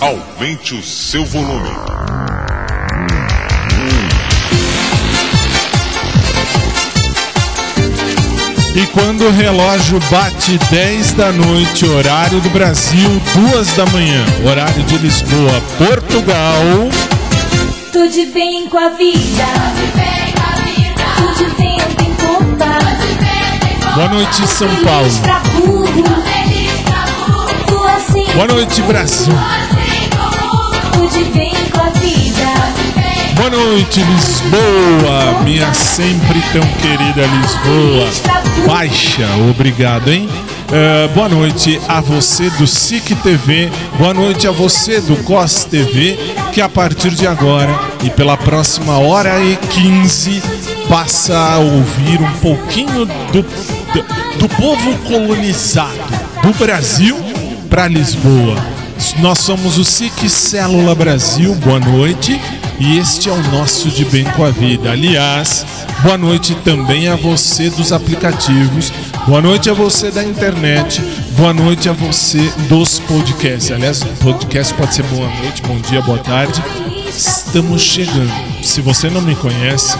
Aumente o seu volume. E quando o relógio bate 10 da noite, horário do Brasil, 2 da manhã, horário de Lisboa, Portugal. Tudo bem com a vida. Tudo bem tem culpa. Boa noite, São Paulo. Boa noite, Brasil. Boa noite, Lisboa, minha sempre tão querida Lisboa. Baixa, obrigado, hein? Uh, boa noite a você do SIC TV, boa noite a você do COS TV, que a partir de agora e pela próxima hora e 15 passa a ouvir um pouquinho do, do, do povo colonizado do Brasil para Lisboa. Nós somos o SIC Célula Brasil, boa noite. E este é o nosso De Bem com a Vida. Aliás, boa noite também a você dos aplicativos, boa noite a você da internet, boa noite a você dos podcasts. Aliás, podcast pode ser boa noite, bom dia, boa tarde. Estamos chegando. Se você não me conhece,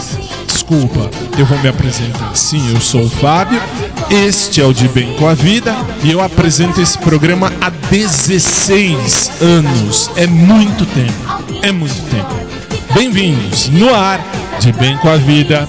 desculpa, eu vou me apresentar. Sim, eu sou o Fábio, este é o De Bem com a Vida e eu apresento esse programa há 16 anos. É muito tempo, é muito tempo. Bem-vindos no ar de Bem com a Vida.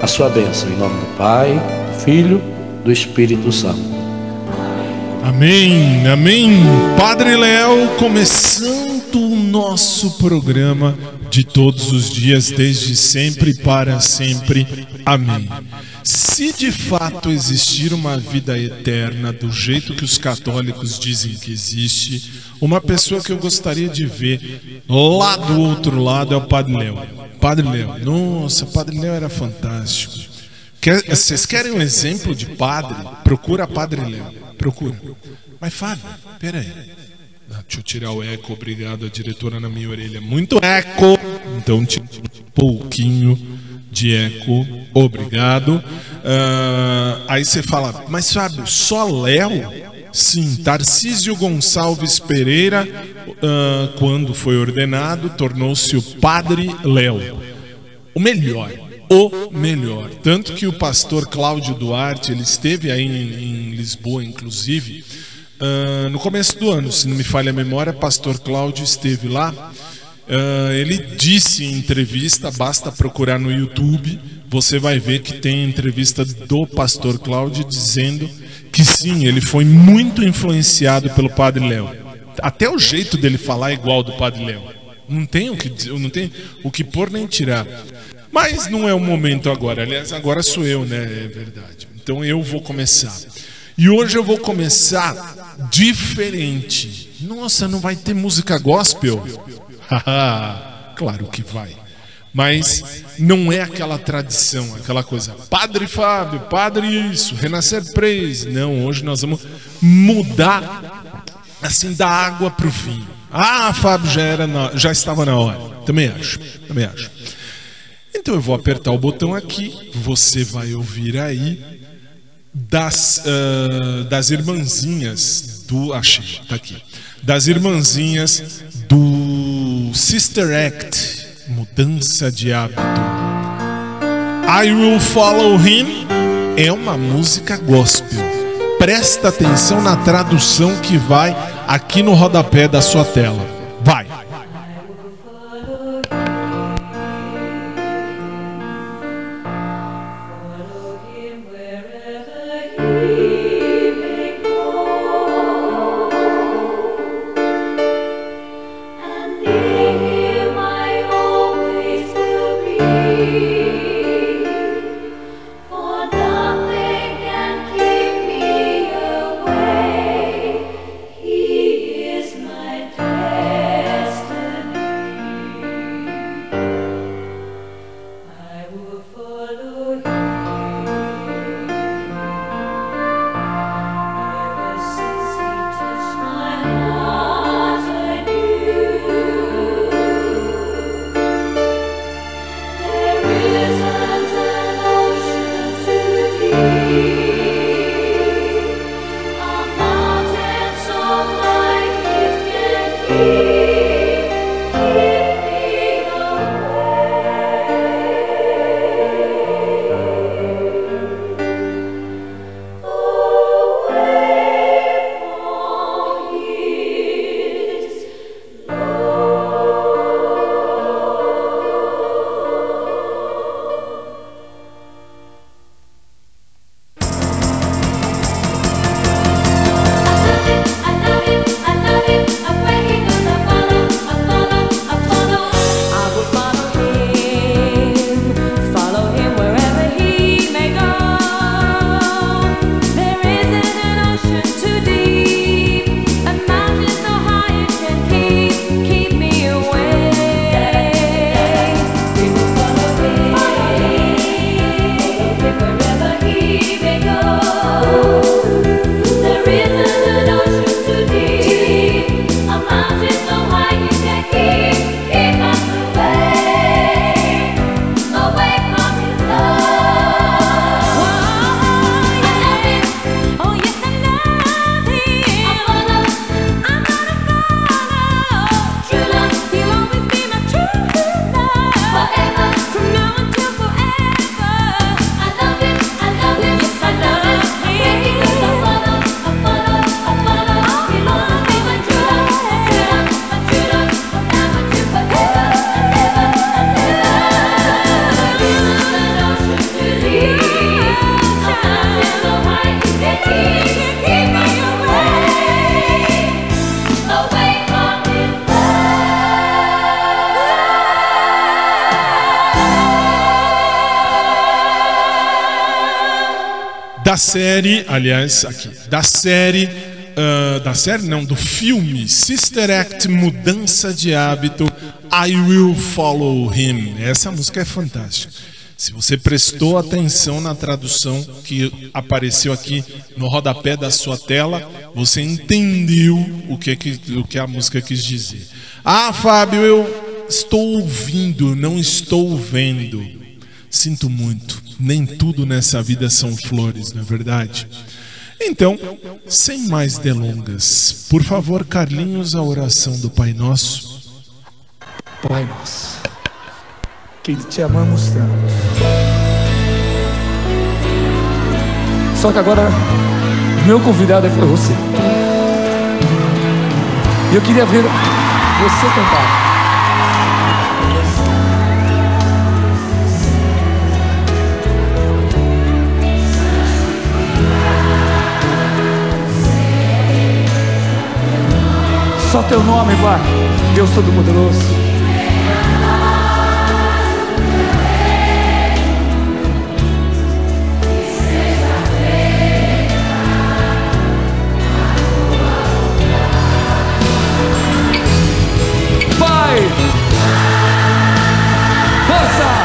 a sua bênção, em nome do Pai, do Filho, do Espírito Santo. Amém, amém. Padre Léo, começando o nosso programa de todos os dias, desde sempre para sempre. Amém. Se de fato existir uma vida eterna do jeito que os católicos dizem que existe, uma pessoa que eu gostaria de ver lá do outro lado é o Padre Léo. Padre Léo, nossa, Padre Léo era fantástico. Quer, vocês querem um exemplo de padre? Procura Padre Léo. Procura. Mas Fábio, peraí. Ah, deixa eu tirar o eco, obrigado, a diretora na minha orelha. Muito eco. Então, um pouquinho de eco, obrigado. Ah, aí você fala, mas Fábio, só Léo? Sim, Tarcísio Gonçalves Pereira, ah, quando foi ordenado, tornou-se o Padre Léo. O melhor, o melhor. Tanto que o pastor Cláudio Duarte, ele esteve aí em, em Lisboa, inclusive, uh, no começo do ano, se não me falha a memória, pastor Cláudio esteve lá. Uh, ele disse em entrevista, basta procurar no YouTube, você vai ver que tem entrevista do pastor Cláudio dizendo que sim, ele foi muito influenciado pelo Padre Léo. Até o jeito dele falar é igual do Padre Léo. Não tem o que, não tem o que pôr nem tirar. Mas não é o momento agora. Aliás, agora sou eu, né? É verdade. Então eu vou começar. E hoje eu vou começar diferente. Nossa, não vai ter música gospel? claro que vai. Mas não é aquela tradição, aquela coisa. Padre Fábio, Padre isso, Renascer Praise. Não, hoje nós vamos mudar assim da água para o vinho. Ah, Fábio já era na, já estava na hora. Também acho. Também acho. Então eu vou apertar o botão aqui, você vai ouvir aí das, uh, das irmãzinhas do. Achei, tá aqui. Das irmãzinhas do Sister Act, Mudança de Hábito. I Will Follow Him é uma música gospel. Presta atenção na tradução que vai aqui no rodapé da sua tela. Série, aliás, aqui, da série, uh, da série não, do filme Sister Act Mudança de Hábito, I Will Follow Him. Essa música é fantástica. Se você prestou atenção na tradução que apareceu aqui no rodapé da sua tela, você entendeu o que, o que a música quis dizer. Ah, Fábio, eu estou ouvindo, não estou vendo. Sinto muito nem tudo nessa vida são flores, não é verdade? Então, sem mais delongas, por favor, Carlinhos, a oração do Pai Nosso. Pai Nosso, que te amamos tanto. Só que agora, meu convidado é você. E eu queria ver você cantar. Só teu nome, Pai. Deus Todo-Poderoso. Força!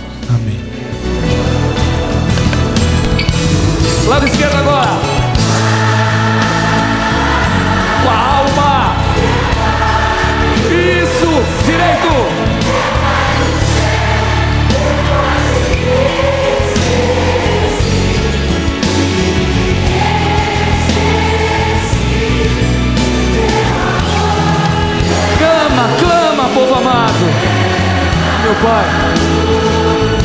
Amém. Lado esquerdo agora. Com a alma. Isso. Direito. Clama, clama, povo amado. Meu Pai.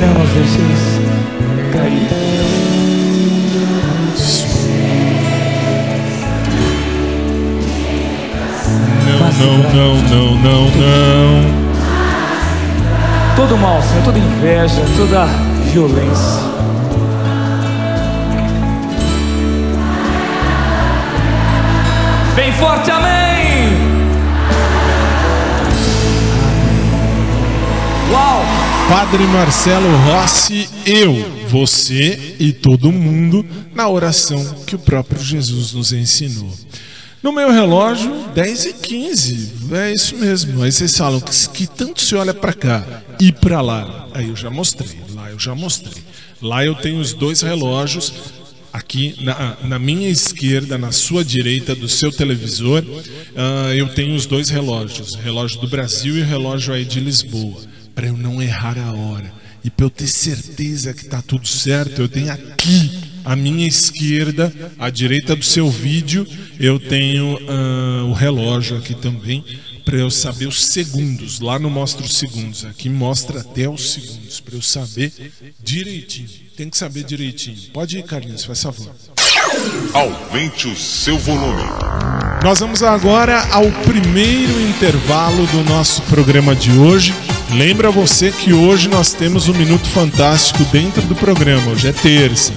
Não nos cair. Não, não, não, não, não, não. Todo mal, Senhor, toda inveja, toda violência. Bem forte, amém! Padre Marcelo Rossi, eu, você e todo mundo na oração que o próprio Jesus nos ensinou. No meu relógio, 10 e 15 é isso mesmo. Aí vocês falam que, que tanto se olha para cá e para lá. Aí eu já mostrei, lá eu já mostrei. Lá eu tenho os dois relógios aqui na, na, minha esquerda, na sua direita do seu televisor, uh, eu tenho os dois relógios, o relógio do Brasil e o relógio aí de Lisboa, para eu não errar a hora. E para eu ter certeza que está tudo certo, eu tenho aqui à minha esquerda, à direita do seu vídeo, eu tenho uh, o relógio aqui também para eu saber os segundos. Lá não mostra os segundos, aqui mostra até os segundos para eu saber direitinho. Tem que saber direitinho. Pode ir, Carlinhos, faz favor. Aumente o seu volume. Nós vamos agora ao primeiro intervalo do nosso programa de hoje. Lembra você que hoje nós temos um Minuto Fantástico dentro do programa, hoje é terça.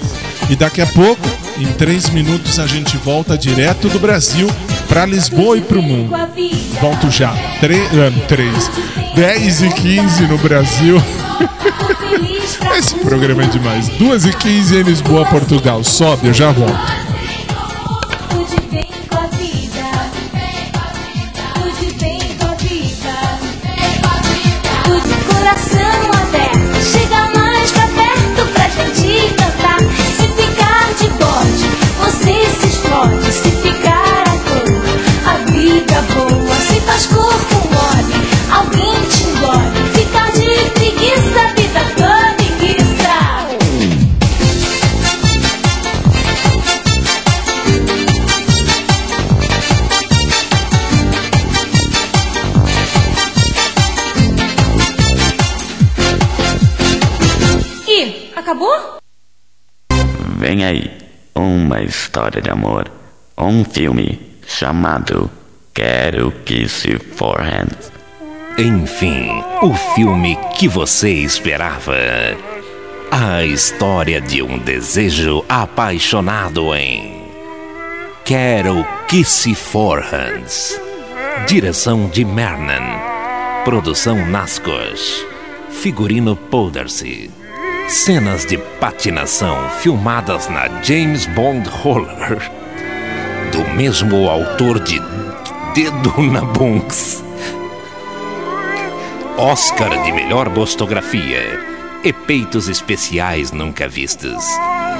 E daqui a pouco, em três minutos, a gente volta direto do Brasil para Lisboa e para o mundo. Volto já. Tre uh, três. 10 e 15 no Brasil. Esse programa é demais. 2 e 15 em Lisboa, Portugal. Sobe, eu já volto. Vem aí, uma história de amor, um filme chamado Quero que se forrem. Enfim, o filme que você esperava. A história de um desejo apaixonado em Quero que se forrans. Direção de Mernan. Produção Nascos. Figurino Polderse. Cenas de patinação filmadas na James Bond Roller, do mesmo autor de Dedo na Bunks. Oscar de melhor bostografia e peitos especiais nunca vistos.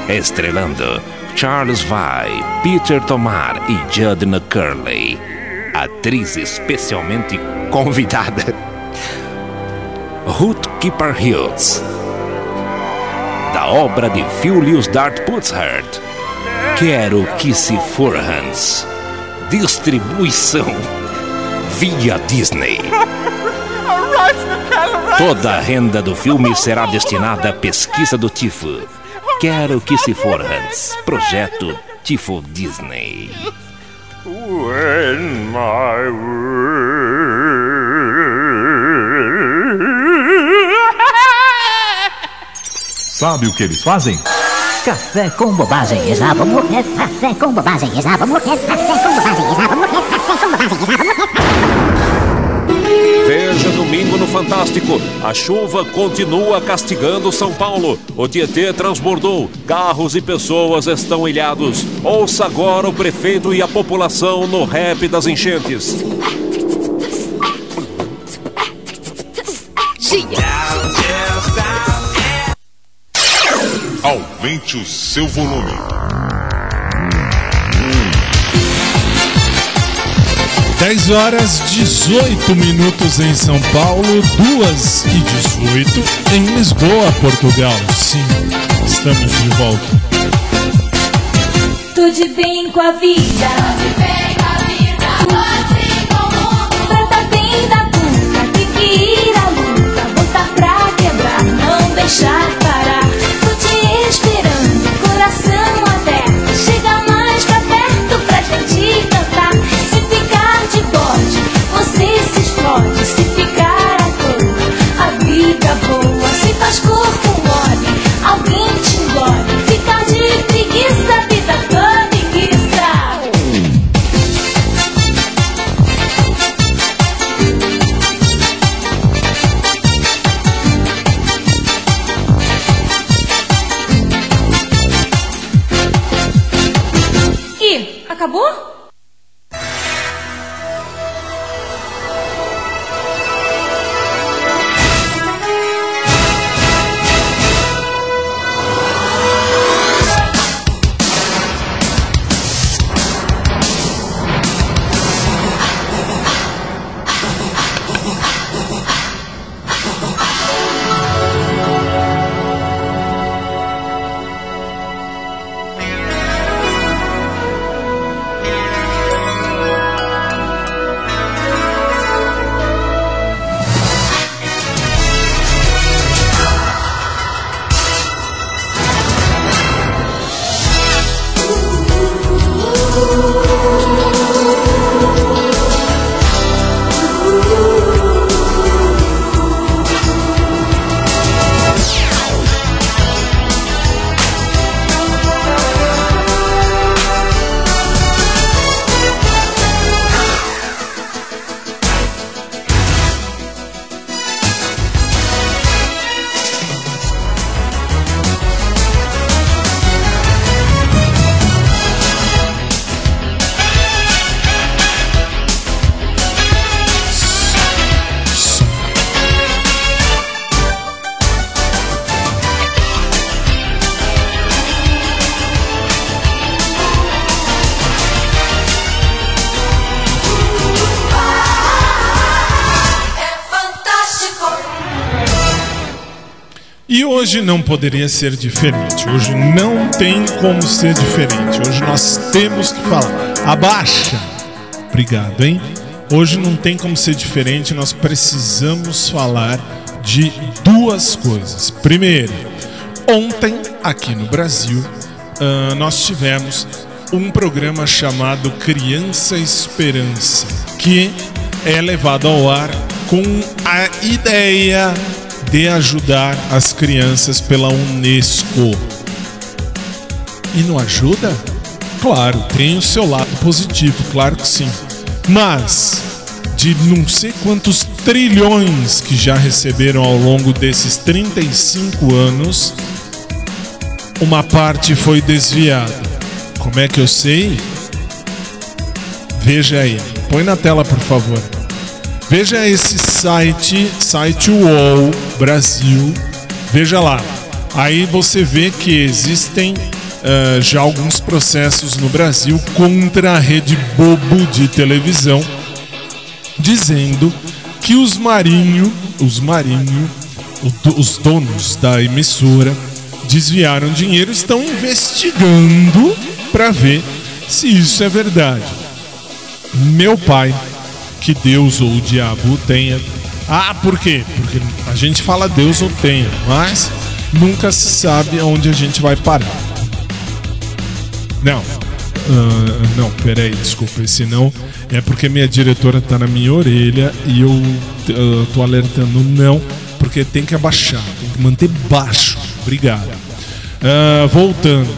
Estrelando Charles Vai, Peter Tomar e Judna Curley. Atriz especialmente convidada. Ruth Keeper Hills obra de Julius Dart Putzhart. Quero que se for Hans. Distribuição via Disney. Toda a renda do filme será destinada à pesquisa do tifo. Quero que se for Hans. Projeto Tifo Disney. When my Sabe o que eles fazem? Café com bobagem, exaba morrer. Café com bobagem, exaba morrer. Café com bobagem, exaba morrer. Café com bobagem, exaba morrer. Veja domingo no Fantástico. A chuva continua castigando São Paulo. O Tietê transbordou. Carros e pessoas estão ilhados. Ouça agora o prefeito e a população no rap das enchentes. Aumente o seu volume. Dez horas 18 minutos em São Paulo, duas e 18 em Lisboa, Portugal. Sim, estamos de volta. Tudo bem com a vida. Tudo bem com a vida. Tudo com o mundo. Trata bem da puta. Tem que ir à luta. Botar pra quebrar. Não deixar acabou? Hoje não poderia ser diferente. Hoje não tem como ser diferente. Hoje nós temos que falar. Abaixa. Obrigado, hein? Hoje não tem como ser diferente. Nós precisamos falar de duas coisas. Primeiro, ontem aqui no Brasil uh, nós tivemos um programa chamado Criança Esperança, que é levado ao ar com a ideia de ajudar as crianças pela Unesco. E não ajuda? Claro, tem o seu lado positivo, claro que sim. Mas de não sei quantos trilhões que já receberam ao longo desses 35 anos, uma parte foi desviada. Como é que eu sei? Veja aí. Põe na tela, por favor. Veja esse site, site UOL Brasil. Veja lá. Aí você vê que existem uh, já alguns processos no Brasil contra a rede Bobo de televisão, dizendo que os Marinho, os Marinho, os donos da emissora, desviaram dinheiro, estão investigando para ver se isso é verdade. Meu pai que Deus ou o diabo tenha. Ah, por quê? Porque a gente fala Deus ou tenha, mas nunca se sabe aonde a gente vai parar. Não. Uh, não, peraí, desculpa, senão é porque minha diretora tá na minha orelha e eu uh, tô alertando não, porque tem que abaixar, tem que manter baixo. Obrigado. Uh, voltando.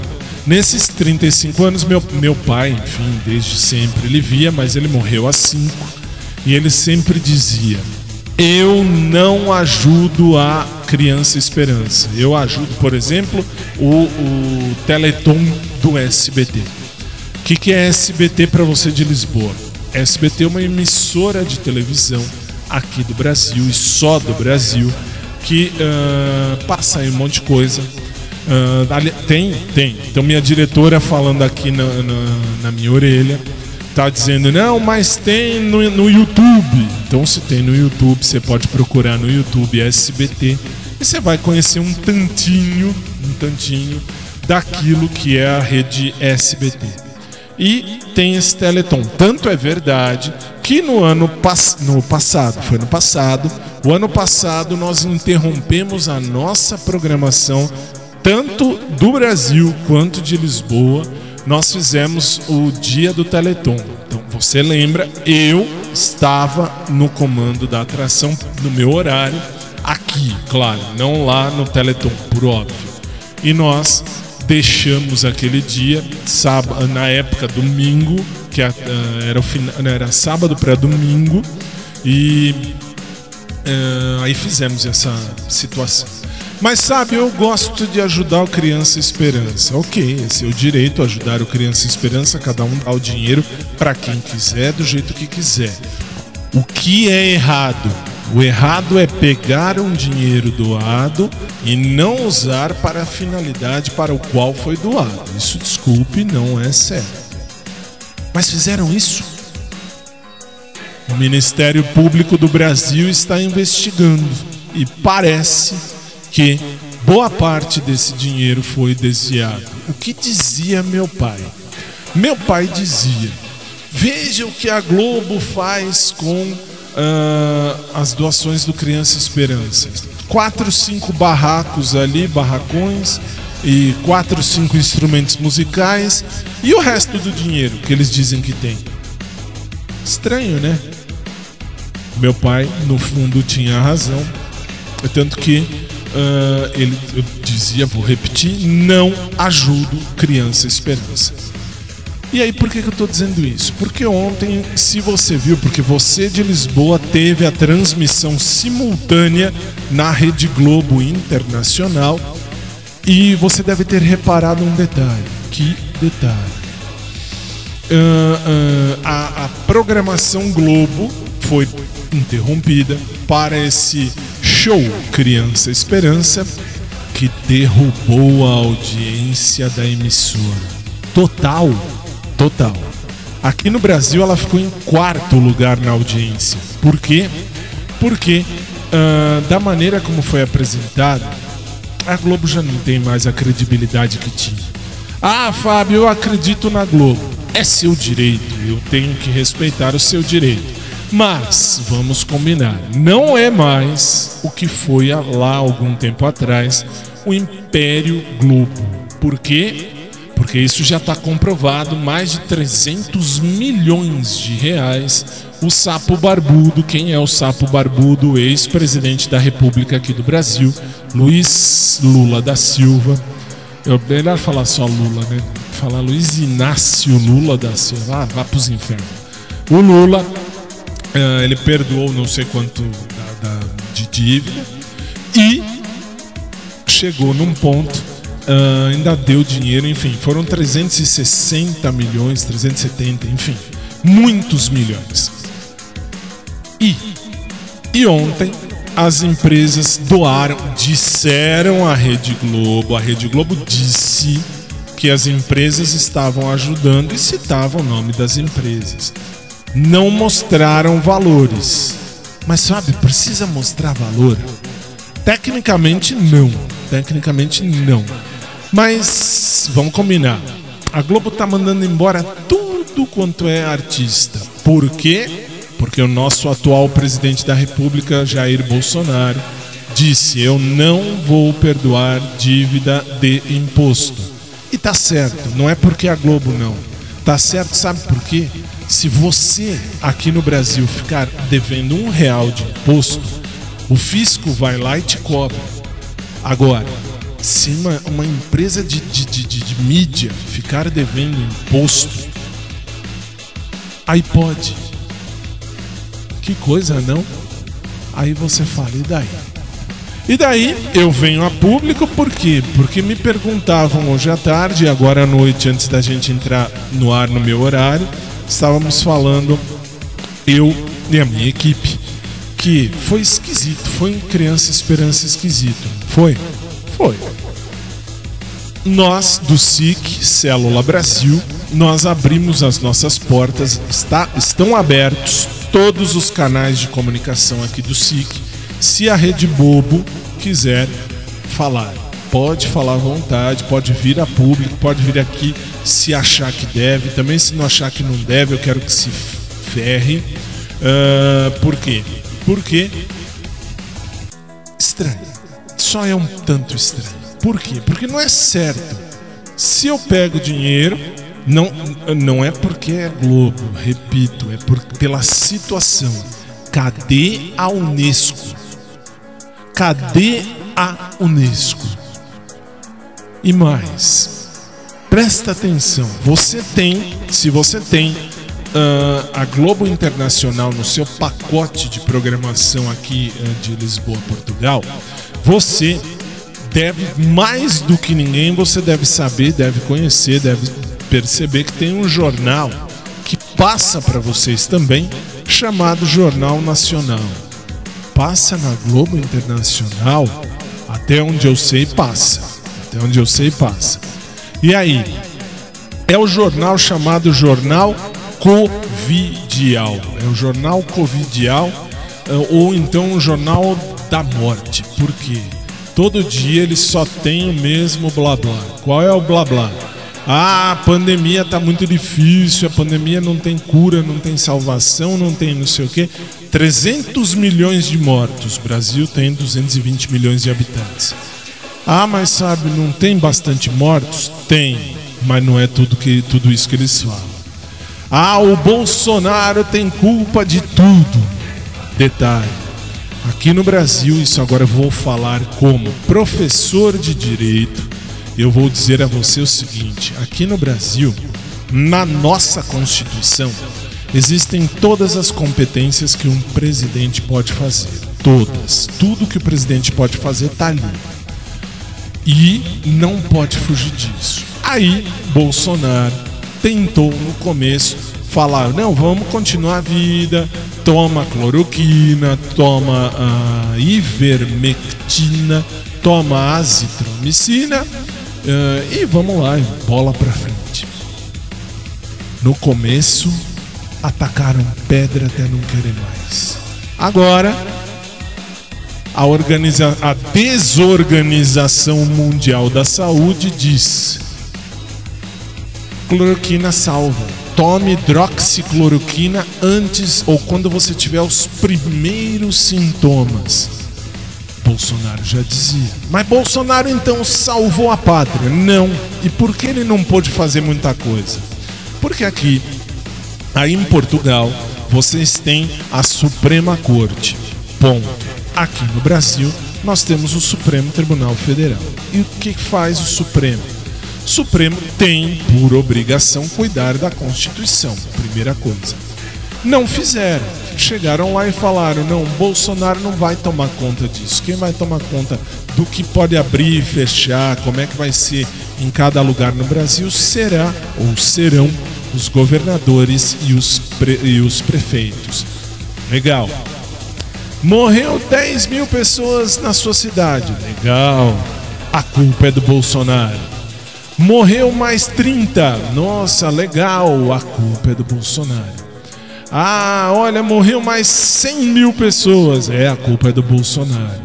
Nesses 35 anos, meu, meu pai, enfim, desde sempre ele via, mas ele morreu há 5 e ele sempre dizia: Eu não ajudo a Criança Esperança. Eu ajudo, por exemplo, o, o Teleton do SBT. O que, que é SBT para você de Lisboa? SBT é uma emissora de televisão aqui do Brasil e só do Brasil que uh, passa aí um monte de coisa. Uh, tem, tem. Então minha diretora falando aqui na, na, na minha orelha tá dizendo, não, mas tem no, no YouTube. Então, se tem no YouTube, você pode procurar no YouTube SBT e você vai conhecer um tantinho, um tantinho daquilo que é a rede SBT. E tem esse Teleton. Tanto é verdade que no ano pass no passado, foi no passado, o ano passado nós interrompemos a nossa programação tanto do Brasil quanto de Lisboa nós fizemos o dia do Teleton. Então, você lembra, eu estava no comando da atração no meu horário, aqui, claro, não lá no Teleton, por óbvio. E nós deixamos aquele dia, sábado, na época domingo, que era, o final, era sábado para domingo, e uh, aí fizemos essa situação. Mas sabe, eu gosto de ajudar o Criança Esperança. Ok, esse é o direito, ajudar o Criança Esperança, cada um dá o dinheiro para quem quiser, do jeito que quiser. O que é errado? O errado é pegar um dinheiro doado e não usar para a finalidade para o qual foi doado. Isso, desculpe, não é certo. Mas fizeram isso? O Ministério Público do Brasil está investigando e parece que boa parte desse dinheiro foi desviado. O que dizia meu pai? Meu pai dizia: veja o que a Globo faz com uh, as doações do Criança Esperança. Quatro, cinco barracos ali, barracões, e quatro, cinco instrumentos musicais, e o resto do dinheiro que eles dizem que tem. Estranho, né? Meu pai, no fundo, tinha razão. Tanto que uh, ele dizia, vou repetir, não ajudo criança esperança. E aí, por que, que eu estou dizendo isso? Porque ontem, se você viu, porque você de Lisboa teve a transmissão simultânea na Rede Globo Internacional e você deve ter reparado um detalhe. Que detalhe? Uh, uh, a, a programação Globo foi interrompida para esse show Criança Esperança que derrubou a audiência da emissora. Total, total. Aqui no Brasil ela ficou em quarto lugar na audiência. Por quê? Porque uh, da maneira como foi apresentada, a Globo já não tem mais a credibilidade que tinha. Ah, Fábio, eu acredito na Globo. É seu direito, eu tenho que respeitar o seu direito. Mas, vamos combinar, não é mais o que foi lá algum tempo atrás o Império Globo. Por quê? Porque isso já está comprovado, mais de 300 milhões de reais. O sapo barbudo, quem é o sapo barbudo? Ex-presidente da República aqui do Brasil, Luiz Lula da Silva. É melhor falar só Lula, né? Falar Luiz Inácio Lula da Silva. Ah, vá pros infernos. O Lula, eh, ele perdoou não sei quanto da- da- de dívida e chegou num ponto, ah, ainda deu dinheiro, enfim, foram 360 milhões, 370, enfim, muitos milhões. E, e ontem as empresas doaram, disseram à Rede Globo, a Rede Globo disse que as empresas estavam ajudando e citava o nome das empresas. Não mostraram valores. Mas sabe, precisa mostrar valor? Tecnicamente não. Tecnicamente não. Mas vamos combinar. A Globo tá mandando embora tudo quanto é artista. Por quê? Porque o nosso atual presidente da República, Jair Bolsonaro, disse: "Eu não vou perdoar dívida de imposto". E tá certo, não é porque a Globo não. Tá certo, sabe por quê? Se você aqui no Brasil ficar devendo um real de imposto, o fisco vai lá e te cobra. Agora, se uma, uma empresa de, de, de, de- mídia ficar devendo imposto, aí pode. Que coisa, não? Aí você fala, e daí? E daí eu venho a público por quê? Porque me perguntavam hoje à tarde agora à noite, antes da gente entrar no ar no meu horário, estávamos falando, eu e a minha equipe, que foi esquisito, foi criança esperança esquisito. Foi? Foi. Nós do SIC Célula Brasil, nós abrimos as nossas portas, está, estão abertos todos os canais de comunicação aqui do SIC. Se a Rede Bobo quiser falar, pode falar à vontade, pode vir a público, pode vir aqui se achar que deve, também se não achar que não deve, eu quero que se ferre. Ah, por quê? Porque estranho. Só é um tanto estranho. Por quê? Porque não é certo. Se eu pego dinheiro, não, não é porque é Globo, repito, é por, pela situação. Cadê a Unesco? Cadê a Unesco? E mais, presta atenção. Você tem, se você tem ah, a Globo Internacional no seu pacote de programação aqui ah, de Lisboa, Portugal, você deve, mais do que ninguém, você deve saber, deve conhecer, deve perceber que tem um jornal que passa para vocês também, chamado Jornal Nacional. Passa na Globo Internacional, até onde eu sei, passa. Até onde eu sei, passa. E aí? É o jornal chamado Jornal Covidial. É o Jornal Covidial, eh, ou então o Jornal da Morte. Por quê? Todo dia ele só tem o mesmo blá blá. Qual é o blá blá? Ah, a pandemia tá muito difícil, a pandemia não tem cura, não tem salvação, não tem não sei o quê. 300 milhões de mortos. O Brasil tem 220 milhões de habitantes. Ah, mas sabe, não tem bastante mortos? Tem, mas não é tudo, que, tudo isso que eles falam. Ah, o Bolsonaro tem culpa de tudo. Detalhe. Aqui no Brasil, isso agora eu vou falar como professor de direito. Eu vou dizer a você o seguinte: aqui no Brasil, na nossa Constituição, existem todas as competências que um presidente pode fazer. Todas. Tudo que o presidente pode fazer está ali. E não pode fugir disso. Aí, Bolsonaro tentou no começo falar: não, vamos continuar a vida, toma cloroquina, toma a ivermectina, toma azitromicina eh, e vamos lá, bola pra frente. No começo, atacaram pedra até não querer mais. Agora, a, organiza a Desorganização Mundial da Saúde diz: cloroquina salva. Tome hidroxicloroquina antes ou quando você tiver os primeiros sintomas. Bolsonaro já dizia. Mas Bolsonaro então salvou a pátria? Não. E por que ele não pôde fazer muita coisa? Porque aqui, aí em Portugal, vocês têm a Suprema Corte. Ponto. Aqui no Brasil, nós temos o Supremo Tribunal Federal. E o que faz o Supremo? O Supremo tem por obrigação cuidar da Constituição, primeira coisa. Não fizeram. Chegaram lá e falaram: não, Bolsonaro não vai tomar conta disso. Quem vai tomar conta do que pode abrir e fechar, como é que vai ser em cada lugar no Brasil, será ou serão os governadores e os, pre e os prefeitos. Legal. Morreu 10 mil pessoas na sua cidade. Legal. A culpa é do Bolsonaro. Morreu mais 30. Nossa, legal. A culpa é do Bolsonaro. Ah, olha, morreu mais 100 mil pessoas. É, a culpa é do Bolsonaro.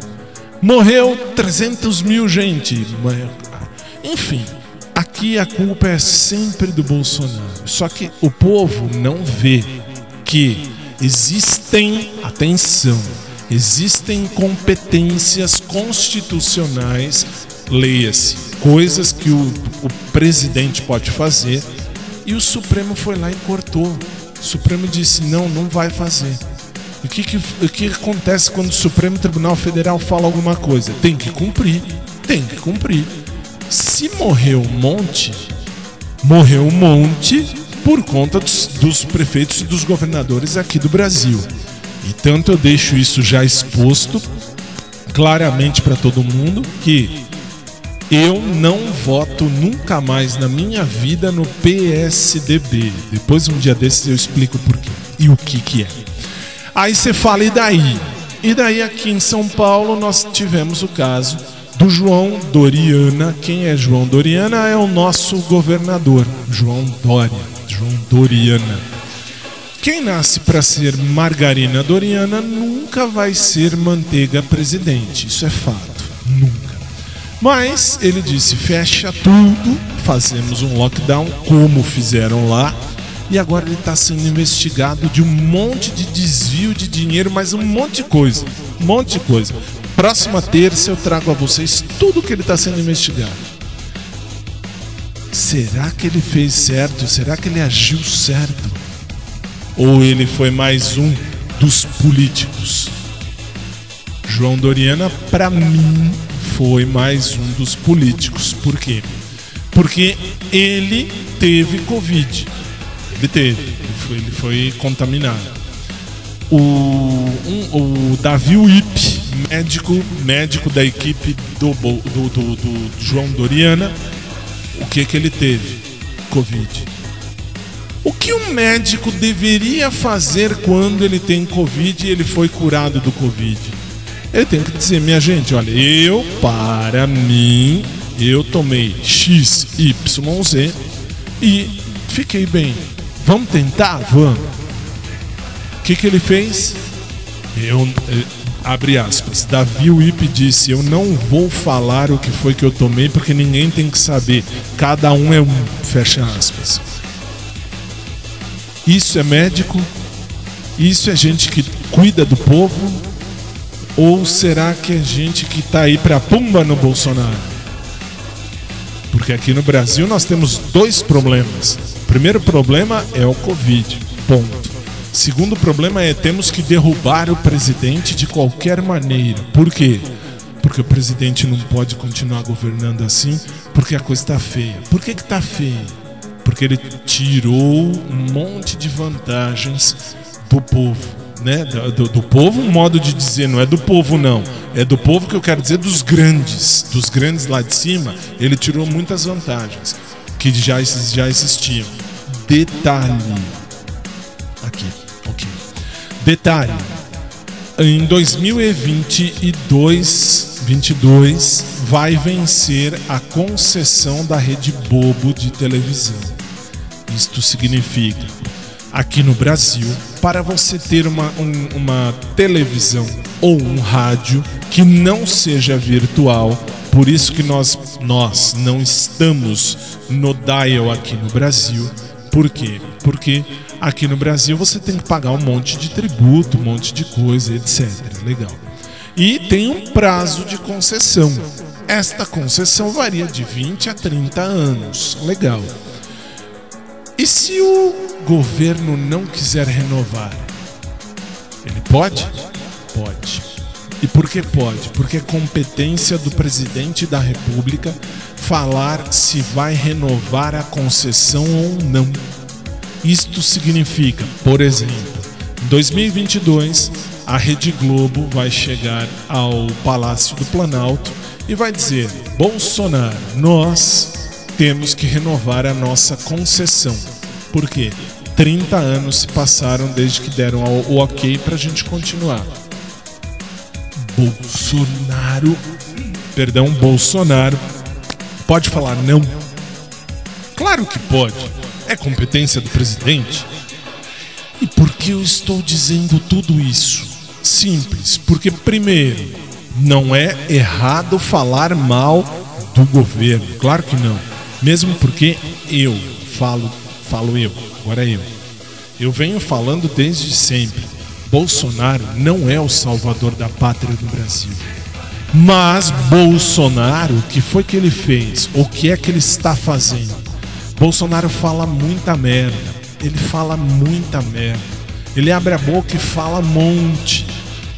Morreu 300 mil gente. Enfim, aqui a culpa é sempre do Bolsonaro. Só que o povo não vê que existem, atenção, existem competências constitucionais, leia-se, coisas que o, o presidente pode fazer, e o Supremo foi lá e cortou. O Supremo disse: não, não vai fazer. O que, que, o que acontece quando o Supremo Tribunal Federal fala alguma coisa? Tem que cumprir. Tem que cumprir. Se morreu um monte, morreu um monte por conta dos, dos prefeitos e dos governadores aqui do Brasil. E tanto eu deixo isso já exposto claramente para todo mundo que eu não voto nunca mais na minha vida no PSDB. Depois um dia desses eu explico por quê e o que que é. Aí você fala e daí? E daí aqui em São Paulo nós tivemos o caso do João Doriana. Quem é João Doriana? É o nosso governador, João Dória. João Doriana. Quem nasce para ser margarina Doriana nunca vai ser manteiga presidente. Isso é fato. Nunca. Mas ele disse: fecha tudo, fazemos um lockdown, como fizeram lá. E agora ele está sendo investigado de um monte de desvio de dinheiro, mas um monte de coisa. Um monte de coisa. Próxima terça eu trago a vocês tudo que ele está sendo investigado. Será que ele fez certo? Será que ele agiu certo? Ou ele foi mais um dos políticos? João Doriana, para mim, foi mais um dos políticos. Por quê? Porque ele teve Covid. Ele teve, ele foi, ele foi contaminado. O, um, o Davi Wip, médico, médico da equipe do, do, do, do João Doriana, o que que ele teve? Covid. O que um médico deveria fazer quando ele tem Covid e ele foi curado do Covid? Ele tem que dizer, minha gente, olha, eu, para mim, eu tomei X, Y, Z e fiquei bem. Vamos tentar? Vamos. O que, que ele fez? Eu, eh, abre aspas, Davi Wip disse: Eu não vou falar o que foi que eu tomei porque ninguém tem que saber. Cada um é um. Fecha aspas. Isso é médico? Isso é gente que cuida do povo? Ou será que é gente que tá aí pra pumba no Bolsonaro? Porque aqui no Brasil nós temos dois problemas. O primeiro problema é o Covid. Ponto. Segundo problema é temos que derrubar o presidente de qualquer maneira. Por quê? Porque o presidente não pode continuar governando assim, porque a coisa está feia. Por que que tá feia? Porque ele tirou um monte de vantagens do povo né, do, do, povo, um modo de dizer, não é do povo não, é do povo que eu quero dizer dos grandes, dos grandes lá de cima, ele tirou muitas vantagens que já, já existiam. Detalhe. Aqui, ok. Detalhe. Em 2022, 22, vai vencer a concessão da Rede Bobo de televisão. Isto significa aqui no Brasil, para você ter uma, um, uma televisão ou um rádio, que não seja virtual. Por isso que nós, nós não estamos no dial aqui no Brasil. Por quê? Porque aqui no Brasil você tem que pagar um monte de tributo, um monte de coisa, etc. Legal. E tem um prazo de concessão. Esta concessão varia de 20 a 30 anos. Legal. E se o governo não quiser renovar? Ele pode? Pode. E por que pode? Porque é competência do presidente da República falar se vai renovar a concessão ou não. Isto significa, por exemplo, em 2022, a Rede Globo vai chegar ao Palácio do Planalto e vai dizer: Bolsonaro, nós temos que renovar a nossa concessão. Por quê? 30 anos se passaram desde que deram o ok para a gente continuar. Bolsonaro, perdão, Bolsonaro, pode falar não? Claro que pode. É competência do presidente. E por que eu estou dizendo tudo isso? Simples, porque primeiro, não é errado falar mal do governo, claro que não. Mesmo porque eu falo, falo eu, agora eu. Eu venho falando desde sempre. Bolsonaro não é o salvador da pátria do Brasil. Mas Bolsonaro, o que foi que ele fez? O que é que ele está fazendo? Bolsonaro fala muita merda. Ele fala muita merda. Ele abre a boca e fala monte.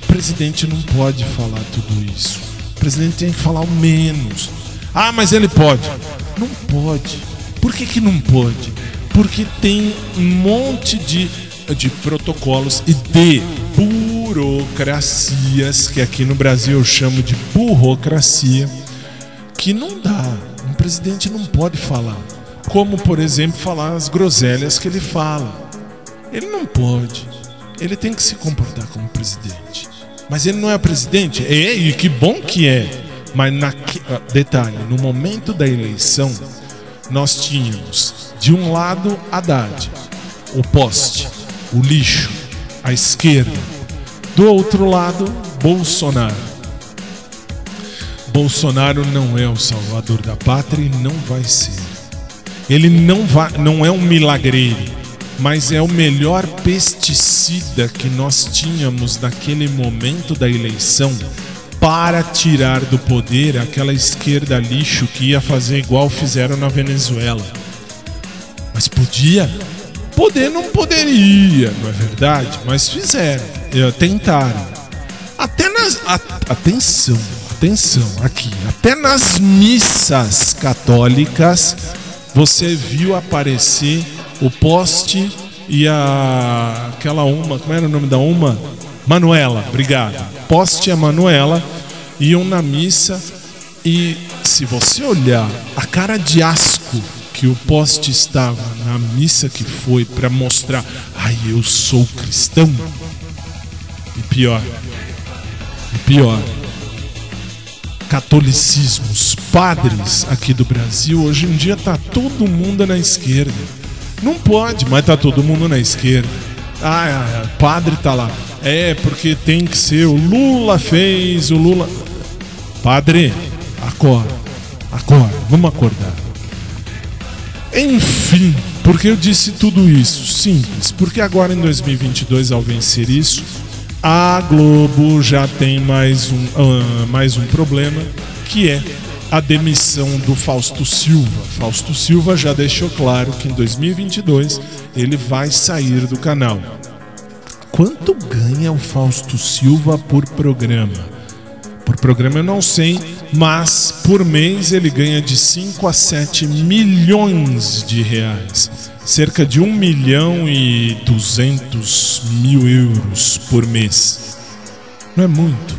O presidente não pode falar tudo isso. O presidente tem que falar o menos. Ah, mas ele pode. Não pode. Por que, que não pode? Porque tem um monte de, de protocolos e de burocracias, que aqui no Brasil eu chamo de burocracia, que não dá. Um presidente não pode falar. Como, por exemplo, falar as groselhas que ele fala. Ele não pode. Ele tem que se comportar como presidente. Mas ele não é presidente? É, e que bom que é. Mas, na, detalhe, no momento da eleição, nós tínhamos, de um lado, Haddad, o poste, o lixo, a esquerda. Do outro lado, Bolsonaro. Bolsonaro não é o salvador da pátria e não vai ser. Ele não, vai, não é um milagreiro, mas é o melhor pesticida que nós tínhamos naquele momento da eleição para tirar do poder aquela esquerda lixo que ia fazer igual fizeram na Venezuela. Mas podia? Poder não poderia, não é verdade? Mas fizeram, tentaram. Até nas. A, atenção, atenção, aqui. Até nas missas católicas você viu aparecer o poste e a. aquela uma. Como era o nome da uma? Manuela, obrigado. Poste a Manuela iam na missa e se você olhar a cara de asco que o poste estava na missa que foi para mostrar, ai, eu sou cristão. E pior, e pior, catolicismo, os padres aqui do Brasil, hoje em dia tá todo mundo na esquerda. Não pode, mas tá todo mundo na esquerda. Ah, padre tá lá. É, porque tem que ser. O Lula fez, o Lula. Padre, acorda. Acorda, vamos acordar. Enfim, porque eu disse tudo isso? Simples, porque agora em 2022, ao vencer isso, a Globo já tem mais um, uh, mais um problema, que é a demissão do Fausto Silva. Fausto Silva já deixou claro que em 2022 ele vai sair do canal. Quanto ganha o Fausto Silva por programa? Por programa eu não sei, mas por mês ele ganha de 5 a 7 milhões de reais. Cerca de 1 milhão e 200 mil euros por mês. Não é muito.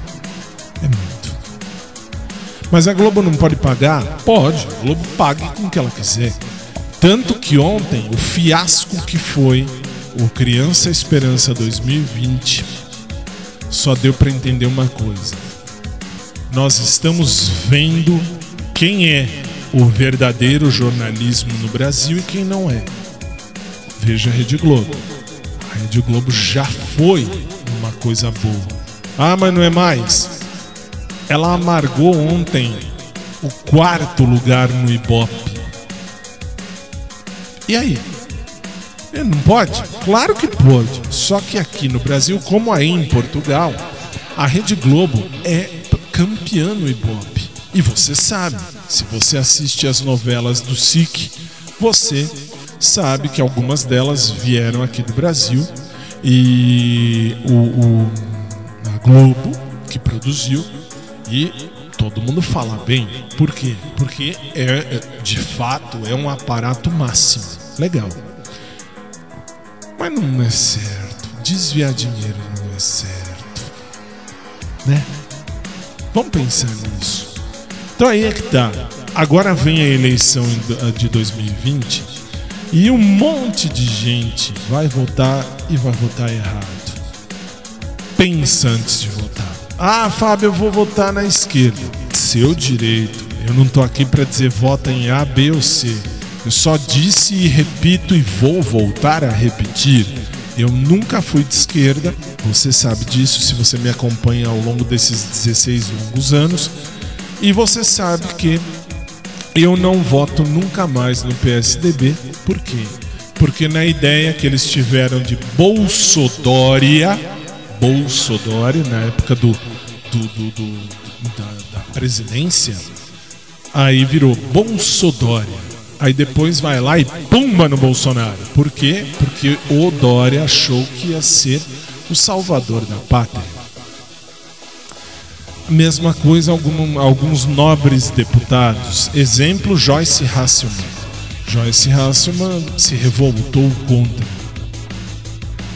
É muito. Mas a Globo não pode pagar? Pode. A Globo paga com o que ela quiser. Tanto que ontem, o fiasco que foi o Criança Esperança 2020 só deu para entender uma coisa. Nós estamos vendo quem é o verdadeiro jornalismo no Brasil e quem não é. Veja a Rede Globo. A Rede Globo já foi uma coisa boa. Ah, mas não é mais. ela amargou ontem o quarto lugar no Ibope. E aí? É, Não pode? Claro que pode. Só que aqui no Brasil, como aí em Portugal, a Rede Globo é campeã no Ibope. E você sabe, se você assiste as novelas do SIC, você sabe que algumas delas vieram aqui do Brasil e o, o- a Globo que produziu e todo mundo fala bem. Por quê? Porque é, é, de fato é um aparato máximo. Legal. Mas não é certo. Desviar dinheiro não é certo. Né? Vamos pensar nisso. Então aí é que tá. Agora vem a eleição de 2020 e um monte de gente vai votar e vai votar errado. Pensa antes de votar. Ah, Fábio, eu vou votar na esquerda. Seu direito. Eu não tô aqui para dizer vota em A, B ou C. Eu só disse e repito e vou voltar a repetir. Eu nunca fui de esquerda, você sabe disso se você me acompanha ao longo desses 16 longos anos. E você sabe que eu não voto nunca mais no PSDB. Por quê? Porque na ideia que eles tiveram de Bolsodória, Bolsodória, na época do, do, do- do- da, da presidência, aí virou Bolsodória. Aí depois vai lá e pumba no Bolsonaro. Por quê? Porque o Dória achou que ia ser o salvador da pátria. Mesma coisa algum- alguns nobres deputados. Exemplo, Joyce Hasselman. Joyce Hasselman se revoltou contra.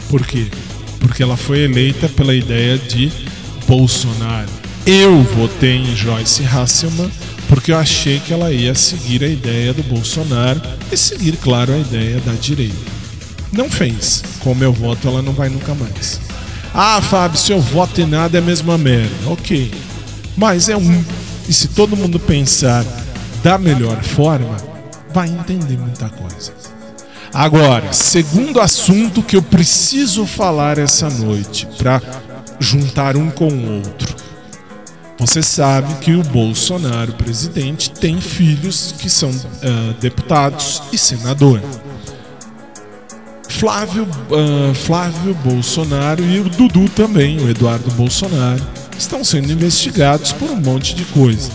Por quê? Porque ela foi eleita pela ideia de Bolsonaro. Eu votei em Joyce Hasselman porque eu achei que ela ia seguir a ideia do Bolsonaro e seguir, claro, a ideia da direita. Não fez. Com o meu voto, ela não vai nunca mais. Ah, Fábio, se eu voto em nada é a mesma merda. Ok. Mas é um. E se todo mundo pensar da melhor forma, vai entender muita coisa. Agora, segundo assunto que eu preciso falar essa noite para juntar um com o outro. Você sabe que o Bolsonaro, presidente, tem filhos que são ah, deputados e senador. Flávio, ah, Flávio Bolsonaro e o Dudu também, o Eduardo Bolsonaro, estão sendo investigados por um monte de coisa.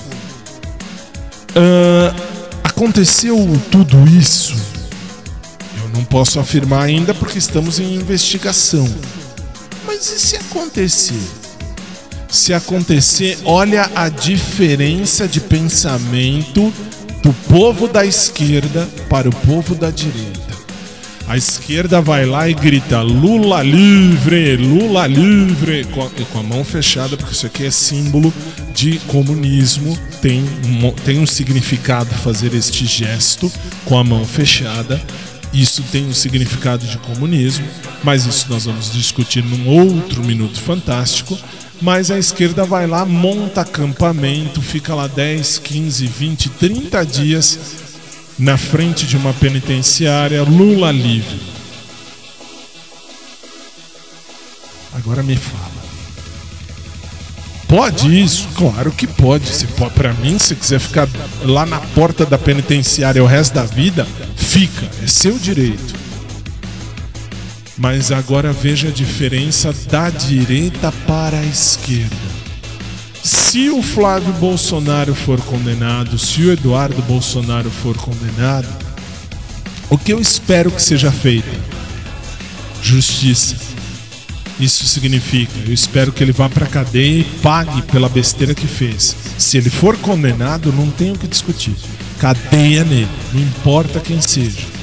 Ah, aconteceu tudo isso? Eu não posso afirmar ainda porque estamos em investigação. Mas e se acontecer? Se acontecer, olha a diferença de pensamento do povo da esquerda para o povo da direita. A esquerda vai lá e grita Lula livre, Lula livre, com a, com a mão fechada, porque isso aqui é símbolo de comunismo. Tem, tem um significado fazer este gesto com a mão fechada. Isso tem um significado de comunismo, mas isso nós vamos discutir num outro Minuto Fantástico. Mas a esquerda vai lá, monta acampamento, fica lá 10, 15, 20, 30 dias na frente de uma penitenciária, Lula livre. Agora me fala. Pode isso? Claro que pode. Se para mim, se quiser ficar lá na porta da penitenciária o resto da vida, fica, é seu direito. Mas agora veja a diferença da direita para a esquerda. Se o Flávio Bolsonaro for condenado, se o Eduardo Bolsonaro for condenado, o que eu espero que seja feito? Justiça. Isso significa, eu espero que ele vá para cadeia e pague pela besteira que fez. Se ele for condenado, não tem o que discutir. Cadeia nele, não importa quem seja.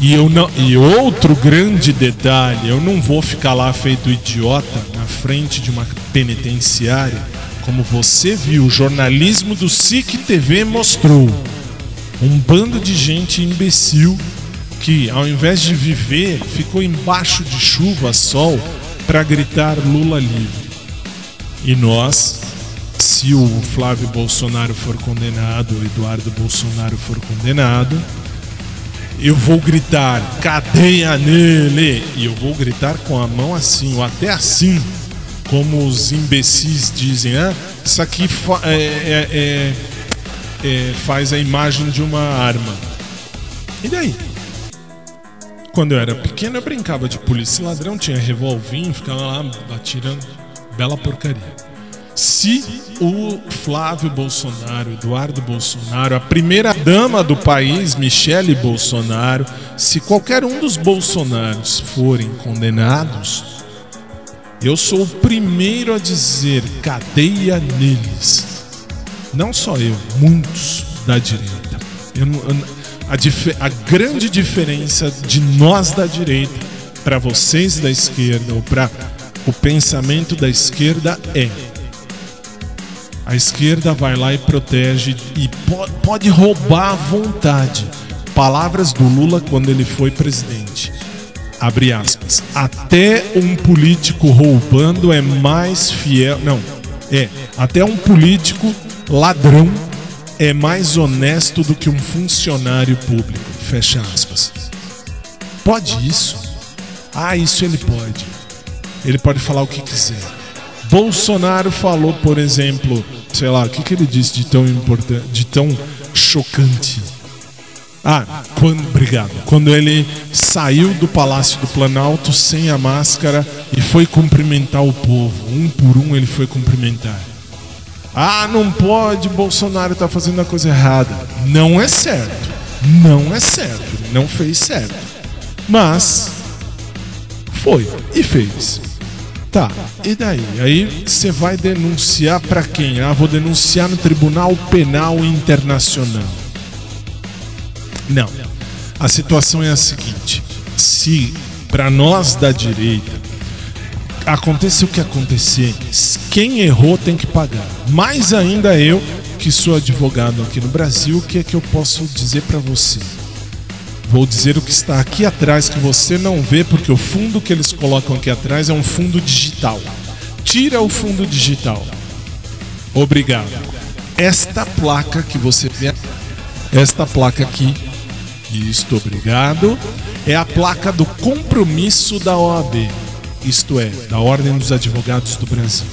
E, eu não, e outro grande detalhe, eu não vou ficar lá feito idiota na frente de uma penitenciária, como você viu, o jornalismo do SIC TV mostrou. Um bando de gente imbecil que, ao invés de viver, ficou embaixo de chuva, sol, para gritar Lula livre. E nós, se o Flávio Bolsonaro for condenado, o Eduardo Bolsonaro for condenado, eu vou gritar cadeia nele e eu vou gritar com a mão assim ou até assim como os imbecis dizem, ah, isso aqui fa- é- é- é- é, faz a imagem de uma arma. E daí? Quando eu era pequeno, eu brincava de polícia ladrão, tinha revolvinho, ficava lá atirando. Bela porcaria. Se o Flávio Bolsonaro, Eduardo Bolsonaro, a primeira dama do país, Michele Bolsonaro, se qualquer um dos Bolsonaros forem condenados, eu sou o primeiro a dizer cadeia neles. Não só eu, muitos da direita. Eu a, a grande diferença de nós da direita para vocês da esquerda ou para o pensamento da esquerda é a esquerda vai lá e protege e po- pode roubar à vontade. Palavras do Lula quando ele foi presidente. Abre aspas. Até um político roubando é mais fiel. Não, é. Até um político ladrão é mais honesto do que um funcionário público. Fecha aspas. Pode isso? Ah, isso ele pode. Ele pode falar o que quiser. Bolsonaro falou, por exemplo, sei lá, o que, que ele disse de tão importante, de tão chocante? Ah, quando, obrigado. Quando ele saiu do Palácio do Planalto sem a máscara e foi cumprimentar o povo, um por um ele foi cumprimentar. Ah, não pode, Bolsonaro tá fazendo a coisa errada. Não é certo. Não é certo. Não fez certo. Mas foi e fez. Tá, e daí? Aí você vai denunciar pra quem? Ah, vou denunciar no Tribunal Penal Internacional. Não. A situação é a seguinte: se para nós da direita aconteça o que acontecer, quem errou tem que pagar. Mais ainda eu, que sou advogado aqui no Brasil, o que é que eu posso dizer pra você? Vou dizer o que está aqui atrás que você não vê, porque o fundo que eles colocam aqui atrás é um fundo digital. Tira o fundo digital. Obrigado. Esta placa que você vê, esta placa aqui, isto, obrigado, é a placa do compromisso da OAB, isto é, da Ordem dos Advogados do Brasil.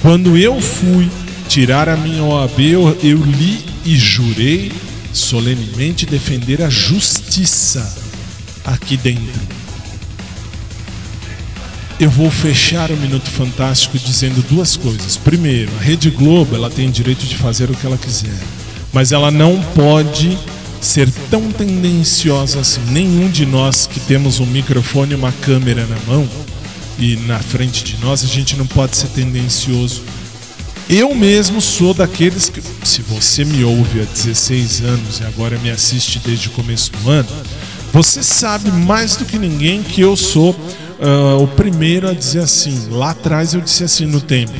Quando eu fui tirar a minha OAB, eu, eu li e jurei solenemente defender a justiça aqui dentro. Eu vou fechar o Minuto Fantástico dizendo duas coisas. Primeiro, a Rede Globo ela tem direito de fazer o que ela quiser, mas ela não pode ser tão tendenciosa assim. Nenhum de nós que temos um microfone e uma câmera na mão e na frente de nós, a gente não pode ser tendencioso. Eu mesmo sou daqueles que, se você me ouve há 16 anos e agora me assiste desde o começo do ano, você sabe mais do que ninguém que eu sou ah, o primeiro a dizer assim. Lá atrás eu disse assim no tempo: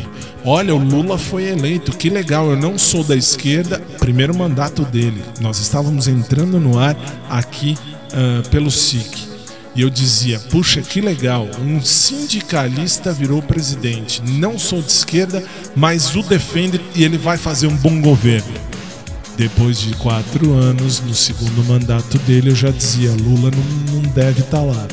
Olha, o Lula foi eleito, que legal. Eu não sou da esquerda, primeiro mandato dele. Nós estávamos entrando no ar aqui ah, pelo SIC. E eu dizia, puxa, que legal, um sindicalista virou presidente. Não sou de esquerda, mas o defende e ele vai fazer um bom governo. Depois de quatro anos, no segundo mandato dele, eu já dizia, Lula não, não deve estar lá.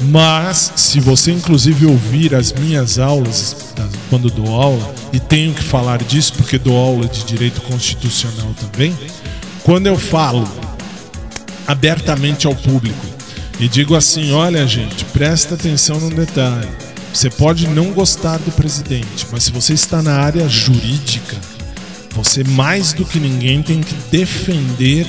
Mas, se você inclusive ouvir as minhas aulas, tá, quando dou aula, e tenho que falar disso porque dou aula de direito constitucional também, quando eu falo abertamente ao público e digo assim: olha, gente, presta atenção num detalhe. Você pode não gostar do presidente, mas se você está na área jurídica, você mais do que ninguém tem que defender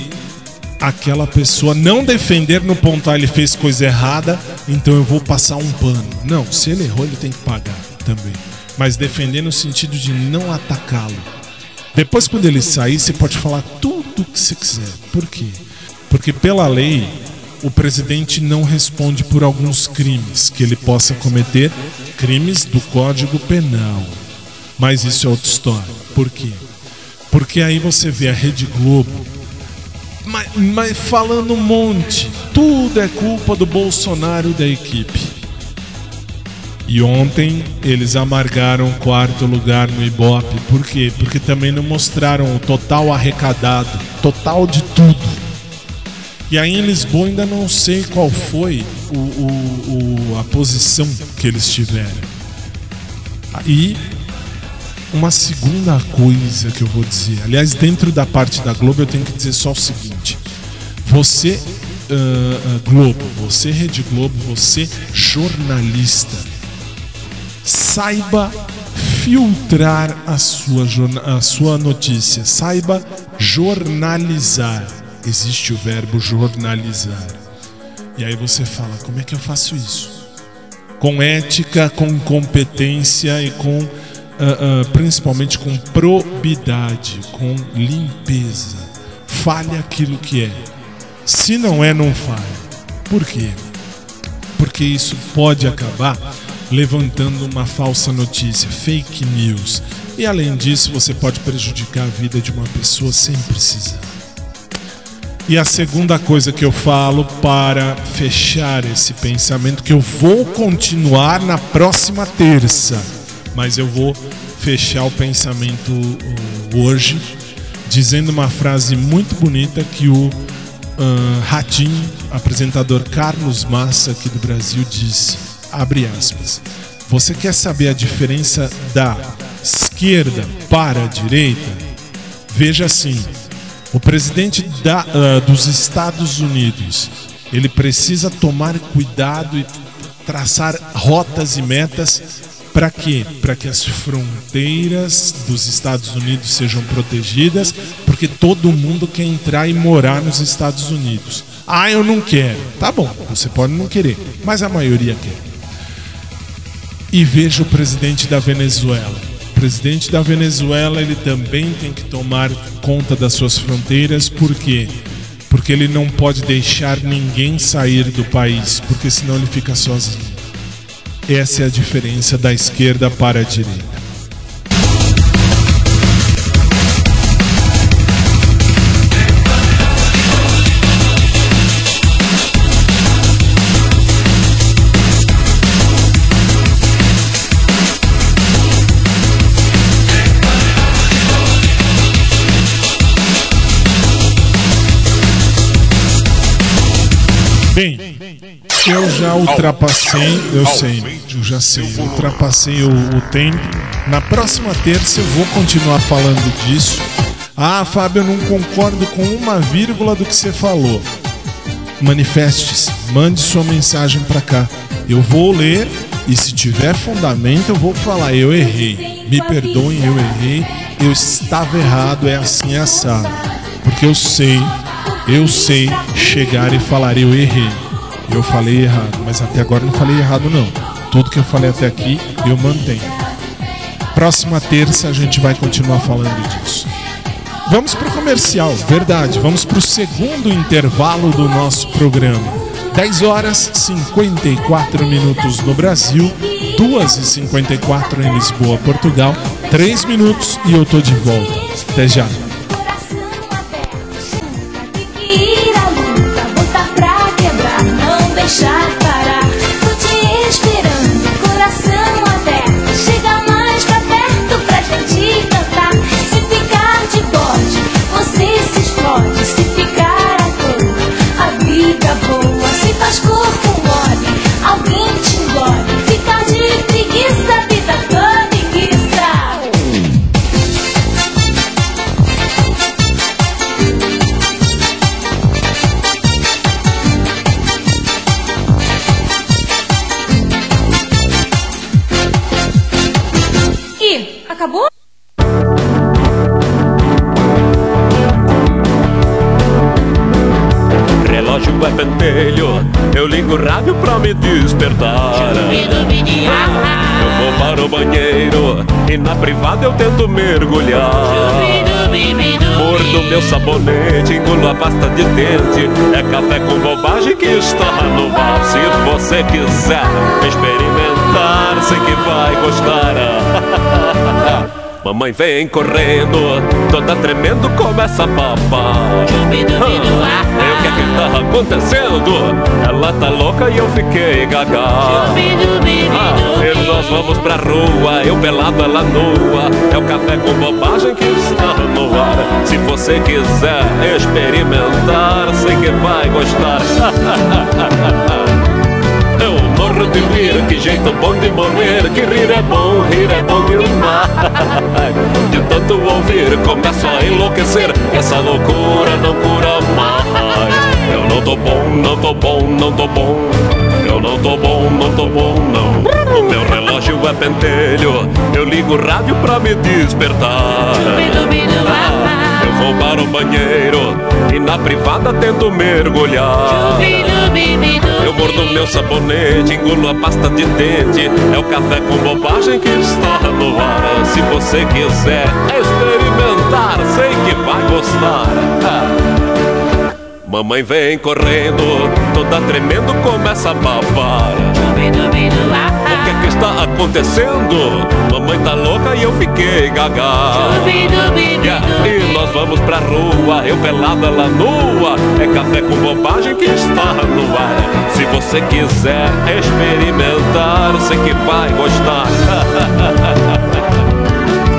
aquela pessoa. Não defender no ponto, ah, ele fez coisa errada, então eu vou passar um pano. Não, se ele errou, ele tem que pagar também. Mas defender no sentido de não atacá-lo. Depois, quando ele sair, você pode falar tudo o que você quiser. Por quê? Porque pela lei, o presidente não responde por alguns crimes que ele possa cometer, crimes do Código Penal. Mas isso é outra história. Por quê? Porque aí você vê a Rede Globo mas, mas falando um monte, tudo é culpa do Bolsonaro e da equipe. E ontem eles amargaram quarto lugar no Ibope. Por quê? Porque também não mostraram o total arrecadado, total de tudo. E aí em Lisboa ainda não sei qual foi o, o- o- a posição que eles tiveram. E uma segunda coisa que eu vou dizer. Aliás, dentro da parte da Globo, eu tenho que dizer só o seguinte: você, uh, Globo, você, Rede Globo, você, jornalista, saiba filtrar a sua, a sua notícia, saiba jornalizar. Existe o verbo jornalizar. E aí você fala: como é que eu faço isso? Com ética, com competência e com uh, uh, principalmente com probidade, com limpeza. Fale aquilo que é. Se não é, não fale. Por quê? Porque isso pode acabar levantando uma falsa notícia, fake news. E além disso, você pode prejudicar a vida de uma pessoa sem precisar. E a segunda coisa que eu falo para fechar esse pensamento, que eu vou continuar na próxima terça mas eu vou fechar o pensamento uh, hoje dizendo uma frase muito bonita que o uh, Ratinho, apresentador Carlos Massa aqui do Brasil, disse, abre aspas, você quer saber a diferença da esquerda para a direita? Veja assim, o presidente da, uh, dos Estados Unidos, ele precisa tomar cuidado e traçar rotas e metas para quê? Para que as fronteiras dos Estados Unidos sejam protegidas, porque todo mundo quer entrar e morar nos Estados Unidos. Ah, eu não quero. Tá bom, você pode não querer, mas a maioria quer. E veja o presidente da Venezuela. Presidente da Venezuela, ele também tem que tomar conta das suas fronteiras, por quê? Porque ele não pode deixar ninguém sair do país, porque senão ele fica sozinho. Essa é a diferença da esquerda para a direita. Eu já ultrapassei, eu sei, eu já sei, eu ultrapassei o, o tempo. Na próxima terça eu vou continuar falando disso. Ah, Fábio, eu não concordo com uma vírgula do que você falou. Manifeste-se, mande sua mensagem para cá. Eu vou ler e se tiver fundamento eu vou falar, eu errei. Me perdoem, eu errei. Eu estava errado, é assim é assado. Porque eu sei, eu sei chegar e falar, eu errei. Eu falei errado, mas até agora não falei errado não. Tudo que eu falei até aqui eu mantenho. Próxima terça a gente vai continuar falando disso. Vamos para o comercial, verdade. Vamos para o segundo intervalo do nosso programa. 10 horas 54 minutos no Brasil, 2 e 54 em Lisboa, Portugal. 3 minutos e eu tô de volta. Até já. Não eu tento mergulhar. Mordo meu sabonete, engulo a pasta de dente. É café com bobagem que está no ar. Se você quiser experimentar, sei que vai gostar. Mamãe vem correndo, toda tremendo, começa a papar. Ah, o que é que tá acontecendo? Ela tá louca e eu fiquei gaga. Ah, e nós vamos pra rua, eu pelado, ela nua. É o café com bobagem que está no ar. Se você quiser experimentar, sei que vai gostar. Morro de rir, que jeito bom de morrer, que rir é bom, rir é bom demais. De tanto ouvir, começo a enlouquecer, essa loucura não cura mais. Eu não tô bom, não tô bom, não tô bom. Eu não tô bom, não tô bom, não. O meu relógio é pentelho, eu ligo o rádio pra me despertar. Eu vou para o banheiro e na privada tento mergulhar. Eu mordo meu sabonete, engulo a pasta de dente. É o café com bobagem que está no ar. Se você quiser experimentar, sei que vai gostar. Mamãe vem correndo, toda tremendo, começa a babar. O que é que está acontecendo? Mamãe tá louca e eu fiquei gaga. Yeah, E nós vamos pra rua, eu pelada, ela nua. É café com bobagem que está no ar. Se você quiser experimentar, sei que vai gostar.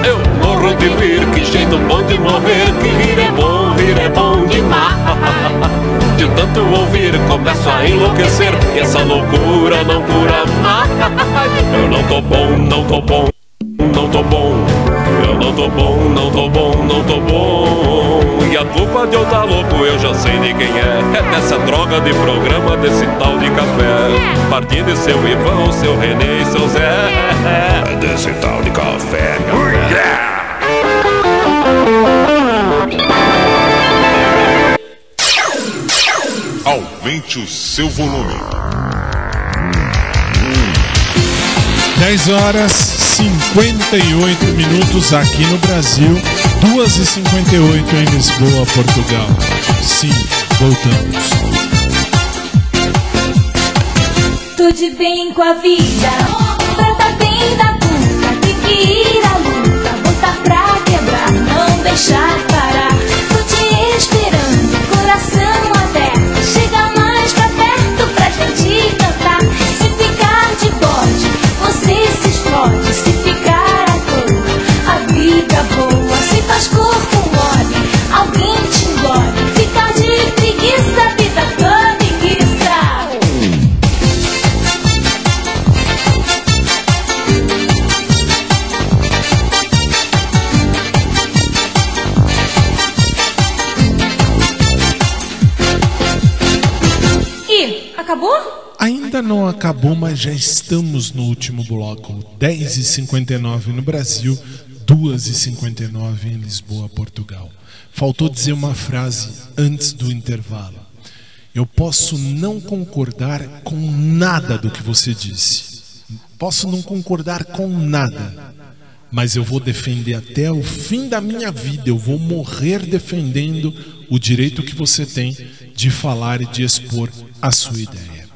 Eu morro de rir, que jeito bom de morrer, que rir é bom, rir é bom demais. De tanto ouvir, começo a enlouquecer, e essa loucura não cura mais. Eu não tô bom, não tô bom, não tô bom. Eu não tô bom, não tô bom, não tô bom. E a culpa de eu tá louco, eu já sei de quem é. É dessa droga de programa, desse tal de café. Partido de seu Ivan, seu Renê e seu Zé. É desse tal de café, café. Aumente o seu volume. 10 horas 58 minutos aqui no Brasil, 2 e 58 em Lisboa, Portugal. Sim, voltamos. Tudo bem com a vida, trata bem da conta, tem que ir à luta, botar pra quebrar, não deixar faz corpo mole, alguém te engole, ficar de preguiça, vida toda enguiça. Ih, acabou? Ainda não acabou, mas já estamos no último bloco. 10 e 59 no Brasil, 2 e 59 em Lisboa, Portugal. Faltou dizer uma frase antes do intervalo. Eu posso não concordar com nada do que você disse. Posso não concordar com nada. Mas eu vou defender até o fim da minha vida. Eu vou morrer defendendo o direito que você tem de falar e de expor a sua ideia.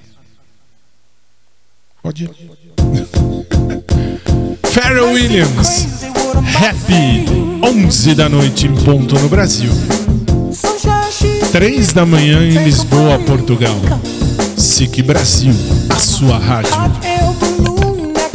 Pode ir. Pharrell Williams, Happy, 11 da noite em ponto no Brasil. 3 da manhã em Lisboa, Portugal. SIC Brasil, a sua rádio. air balloon that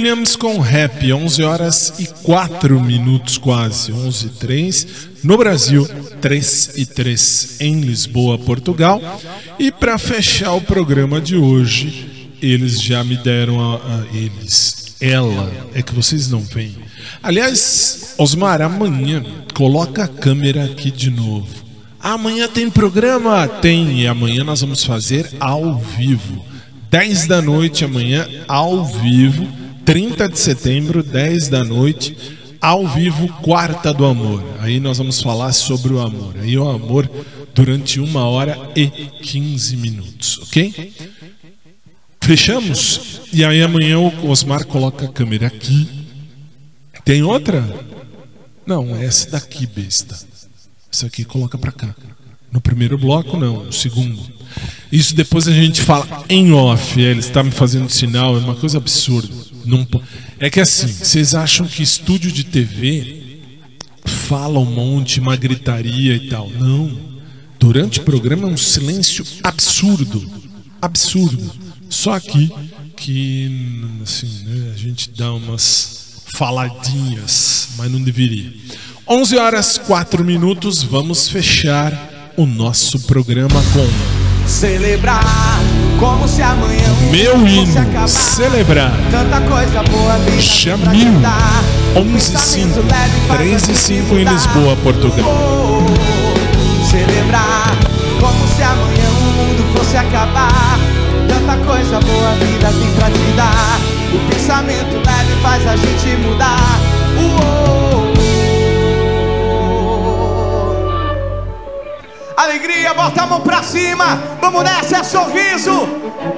Williams com rap, 11 horas e 4 minutos quase, 11 e 3 no Brasil, 3 e 3 em Lisboa, Portugal. E para fechar o programa de hoje, eles já me deram a, a, eles, ela, é que vocês não veem. Aliás, Osmar, amanhã coloca a câmera aqui de novo. Amanhã tem programa? Tem, e amanhã nós vamos fazer ao vivo. 10 da noite amanhã, ao vivo. 30 de setembro, 10 da noite, ao vivo, Quarta do Amor. Aí nós vamos falar sobre o amor. Aí o amor durante uma hora e 15 minutos, ok? Fechamos? E aí amanhã o Osmar coloca a câmera aqui. Tem outra? Não, essa daqui, besta. Essa aqui coloca pra cá. No primeiro bloco, não, no segundo. Isso depois a gente fala em off. É, ele está me fazendo sinal, é uma coisa absurda. Não, é que assim, vocês acham que estúdio de TV fala um monte, uma gritaria e tal. Não. Durante o programa é um silêncio absurdo. Absurdo. Só aqui que assim, né, a gente dá umas faladinhas, mas não deveria. 11 horas 4 minutos, vamos fechar o nosso programa com Celebrar como se amanhã Meu hino, celebrar. Tanta coisa boa vida Jamil, 11 5, 3 e 5 em Lisboa, Portugal. Celebrar como se amanhã o mundo fosse acabar. Tanta coisa boa vida tem pra te dar. O pensamento leve faz a gente mudar. Uou. Alegria, bota a mão pra cima. Vamos nessa, é sorriso.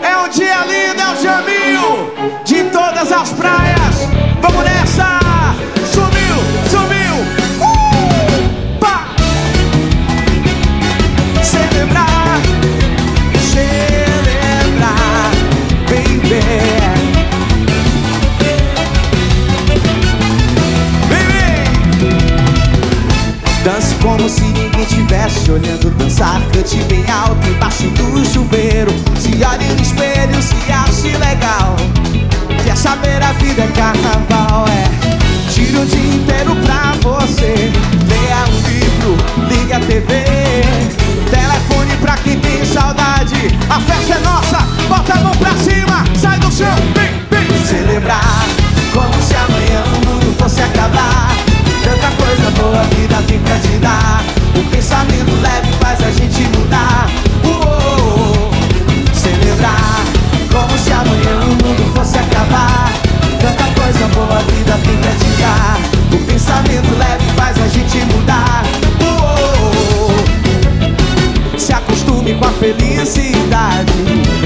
É um dia lindo, é o Jamil de todas as praias. Vamos nessa. Se ninguém tivesse olhando dançar Cante bem alto embaixo do chuveiro. Se olhe no espelho, se ache legal. Quer saber a vida é carnaval, é? Tira o dia inteiro pra você. Leia um livro, liga a TV Telefone pra quem tem saudade. A festa é nossa, bota a mão pra cima Sai do chão, vem, vem Celebrar como se amanhã o mundo fosse acabar. Tanta coisa boa a vida tem pra te dar O pensamento leve faz a gente mudar. Uou, Celebrar como se amanhã o mundo fosse acabar. Tanta coisa boa a vida tem pra te dar. O pensamento leve faz a gente mudar. Uou, Se acostume com a felicidade.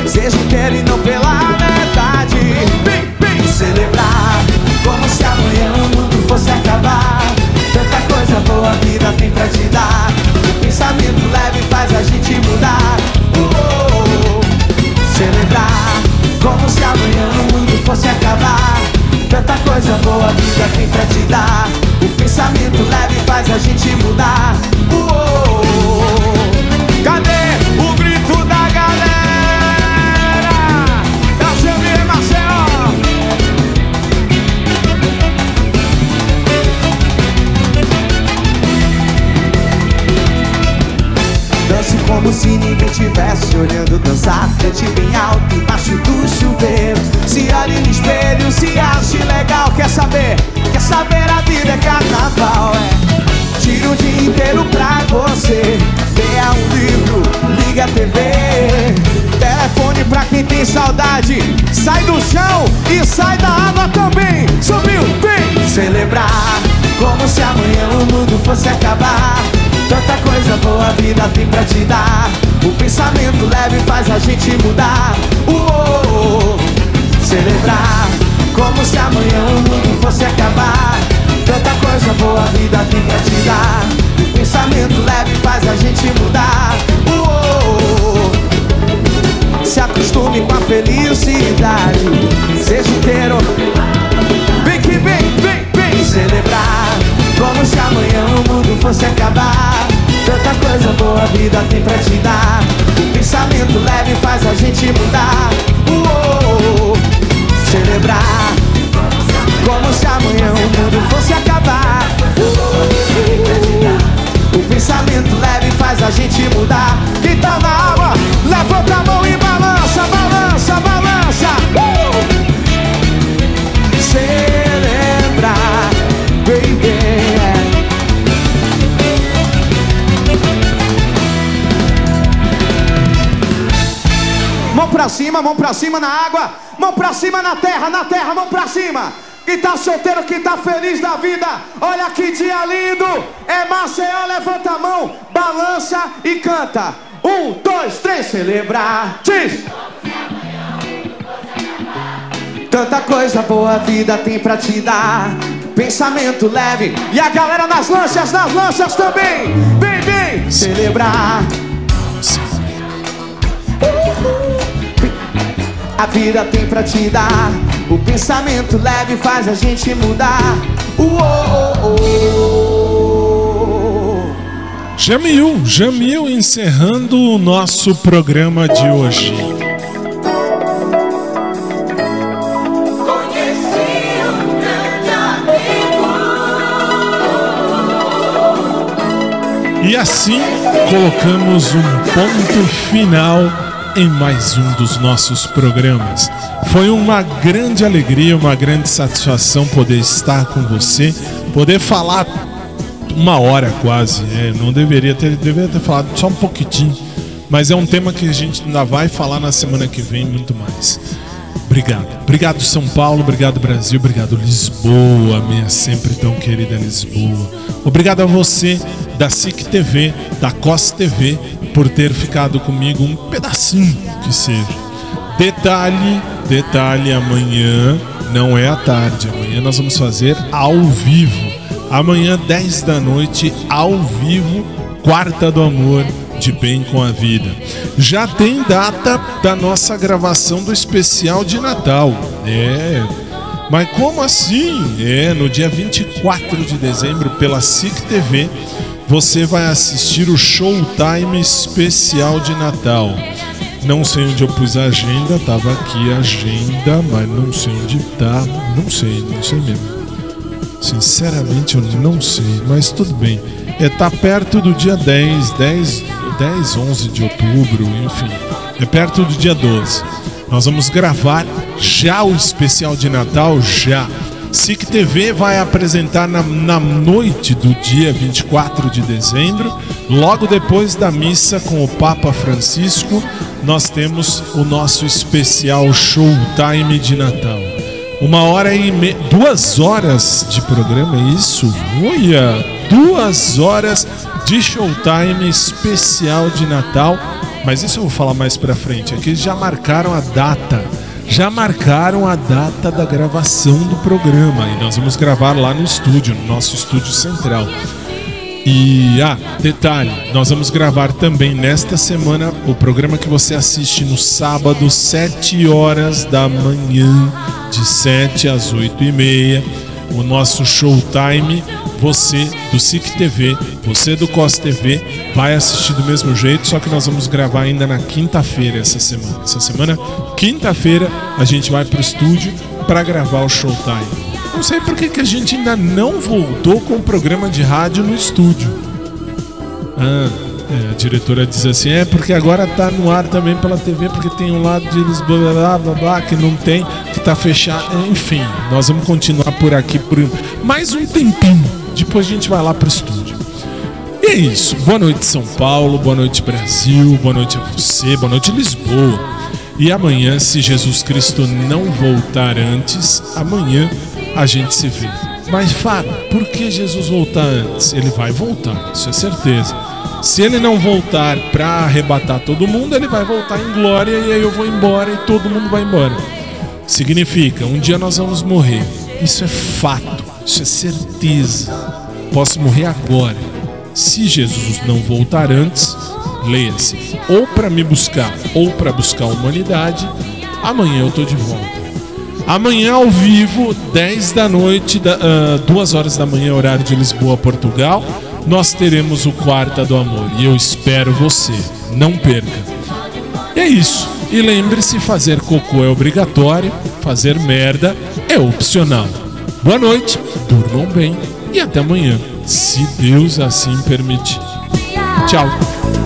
Seja inteiro e não pela pra cima na água, mão pra cima na terra, na terra, mão pra cima. Quem tá solteiro, quem tá feliz da vida, olha que dia lindo. É Maceió, levanta a mão, balança e canta. Um, dois, três, celebrar. Diz. Tanta coisa boa a vida tem pra te dar. Pensamento leve. E a galera nas lanchas, nas lanchas também. Vem, vem, celebrar. A vida tem pra te dar. O pensamento leve faz a gente mudar. Uou, Jamil, Jamil encerrando o nosso programa de hoje. E assim colocamos um ponto final em mais um dos nossos programas. Foi uma grande alegria, uma grande satisfação poder estar com você, poder falar uma hora quase. É, não deveria ter, deveria ter falado só um pouquinho, mas é um tema que a gente ainda vai falar na semana que vem muito mais. Obrigado. Obrigado, São Paulo. Obrigado, Brasil. Obrigado, Lisboa, minha sempre tão querida Lisboa. Obrigado a você da SIC TV, da COS TV, por ter ficado comigo um pedacinho que seja. Detalhe, detalhe, amanhã não é à tarde. Amanhã nós vamos fazer ao vivo. Amanhã, 10 da noite, ao vivo, Quarta do Amor de Bem com a Vida. Já tem data da nossa gravação do especial de Natal. É. Mas como assim? É, no dia 24 de dezembro, pela SIC TV, você vai assistir o Showtime especial de Natal. Não sei onde eu pus a agenda, tava aqui a agenda, mas não sei onde tá. Não sei, não sei mesmo. Sinceramente, eu não sei, mas tudo bem. É, tá perto do dia 10, 10, 10, 11 de outubro, enfim. É perto do dia 12. Nós vamos gravar já o especial de Natal, já. SIC TV vai apresentar na, na noite do dia 24 de dezembro, logo depois da missa com o Papa Francisco, nós temos o nosso especial Showtime de Natal. Uma hora e me... duas horas de programa, é isso? Olha, duas horas de Showtime especial de Natal. Mas isso eu vou falar mais pra frente. Aqui eles já marcaram a data. Já marcaram a data da gravação do programa. E nós vamos gravar lá no estúdio, no nosso estúdio central. E, ah, detalhe, nós vamos gravar também nesta semana o programa que você assiste no sábado, 7 horas da manhã, de 7 às 8 e meia. O nosso showtime, você do SIC TV, você do COS TV, vai assistir do mesmo jeito, só que nós vamos gravar ainda na quinta-feira essa semana. Essa semana, quinta-feira, a gente vai pro estúdio para gravar o showtime. Não sei por que, que a gente ainda não voltou com o programa de rádio no estúdio. Ah, é, a diretora diz assim: é porque agora tá no ar também pela TV, porque tem um lado de Lisboa, blá, blá, blá, que não tem, que tá fechado. Enfim, nós vamos continuar por aqui por mais um tempinho. Depois a gente vai lá pro estúdio. E é isso. Boa noite, São Paulo. Boa noite, Brasil. Boa noite a você. Boa noite, Lisboa. E amanhã, se Jesus Cristo não voltar antes, amanhã a gente se vê. Mas, Fábio, por que Jesus voltar antes? Ele vai voltar, isso é certeza. Se ele não voltar para arrebatar todo mundo, ele vai voltar em glória e aí eu vou embora e todo mundo vai embora. Significa, um dia nós vamos morrer. Isso é fato, isso é certeza. Posso morrer agora. Se Jesus não voltar antes, leia-se, ou para me buscar ou para buscar a humanidade, amanhã eu tô de volta. Amanhã ao vivo, 10 da noite, da, uh, 2 horas da manhã, horário de Lisboa, Portugal, nós teremos o Quarta do Amor e eu espero você. Não perca. E é isso. E lembre-se: fazer cocô é obrigatório, fazer merda é opcional. Boa noite, durmam bem e até amanhã, se Deus assim permitir. Tchau.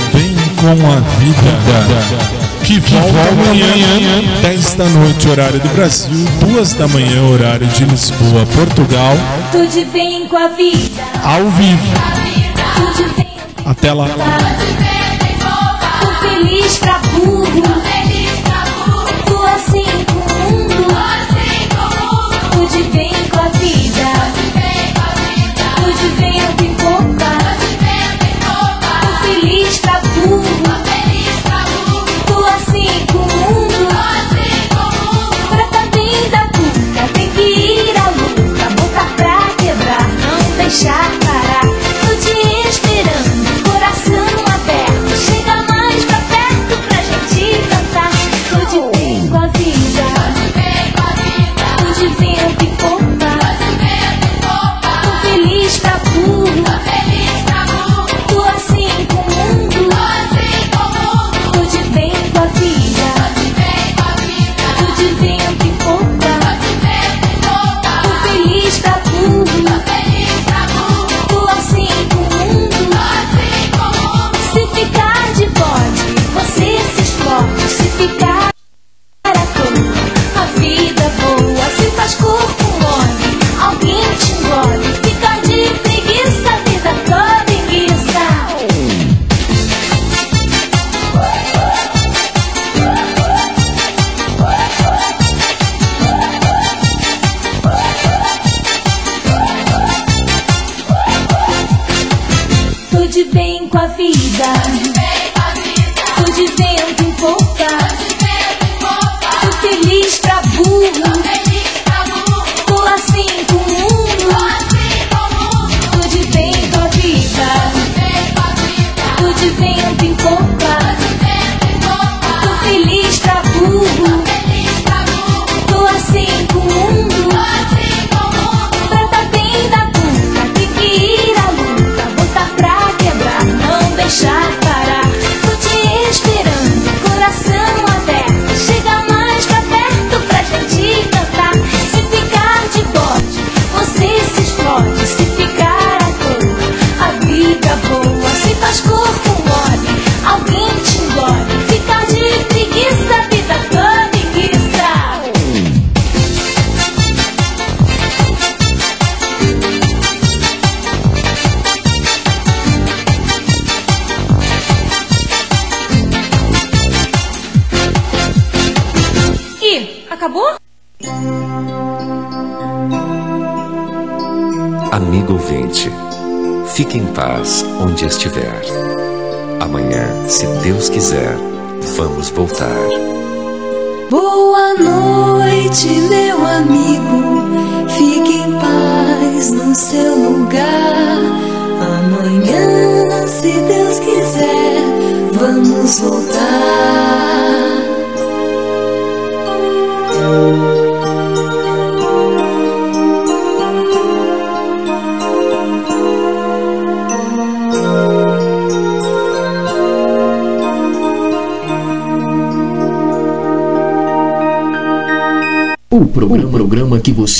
com a vida. Que volta amanhã, 10 da noite, horário do Brasil, 2 da manhã, horário de Lisboa, Portugal. Tudo bem com a vida. Ao vivo. Até lá. Feliz pra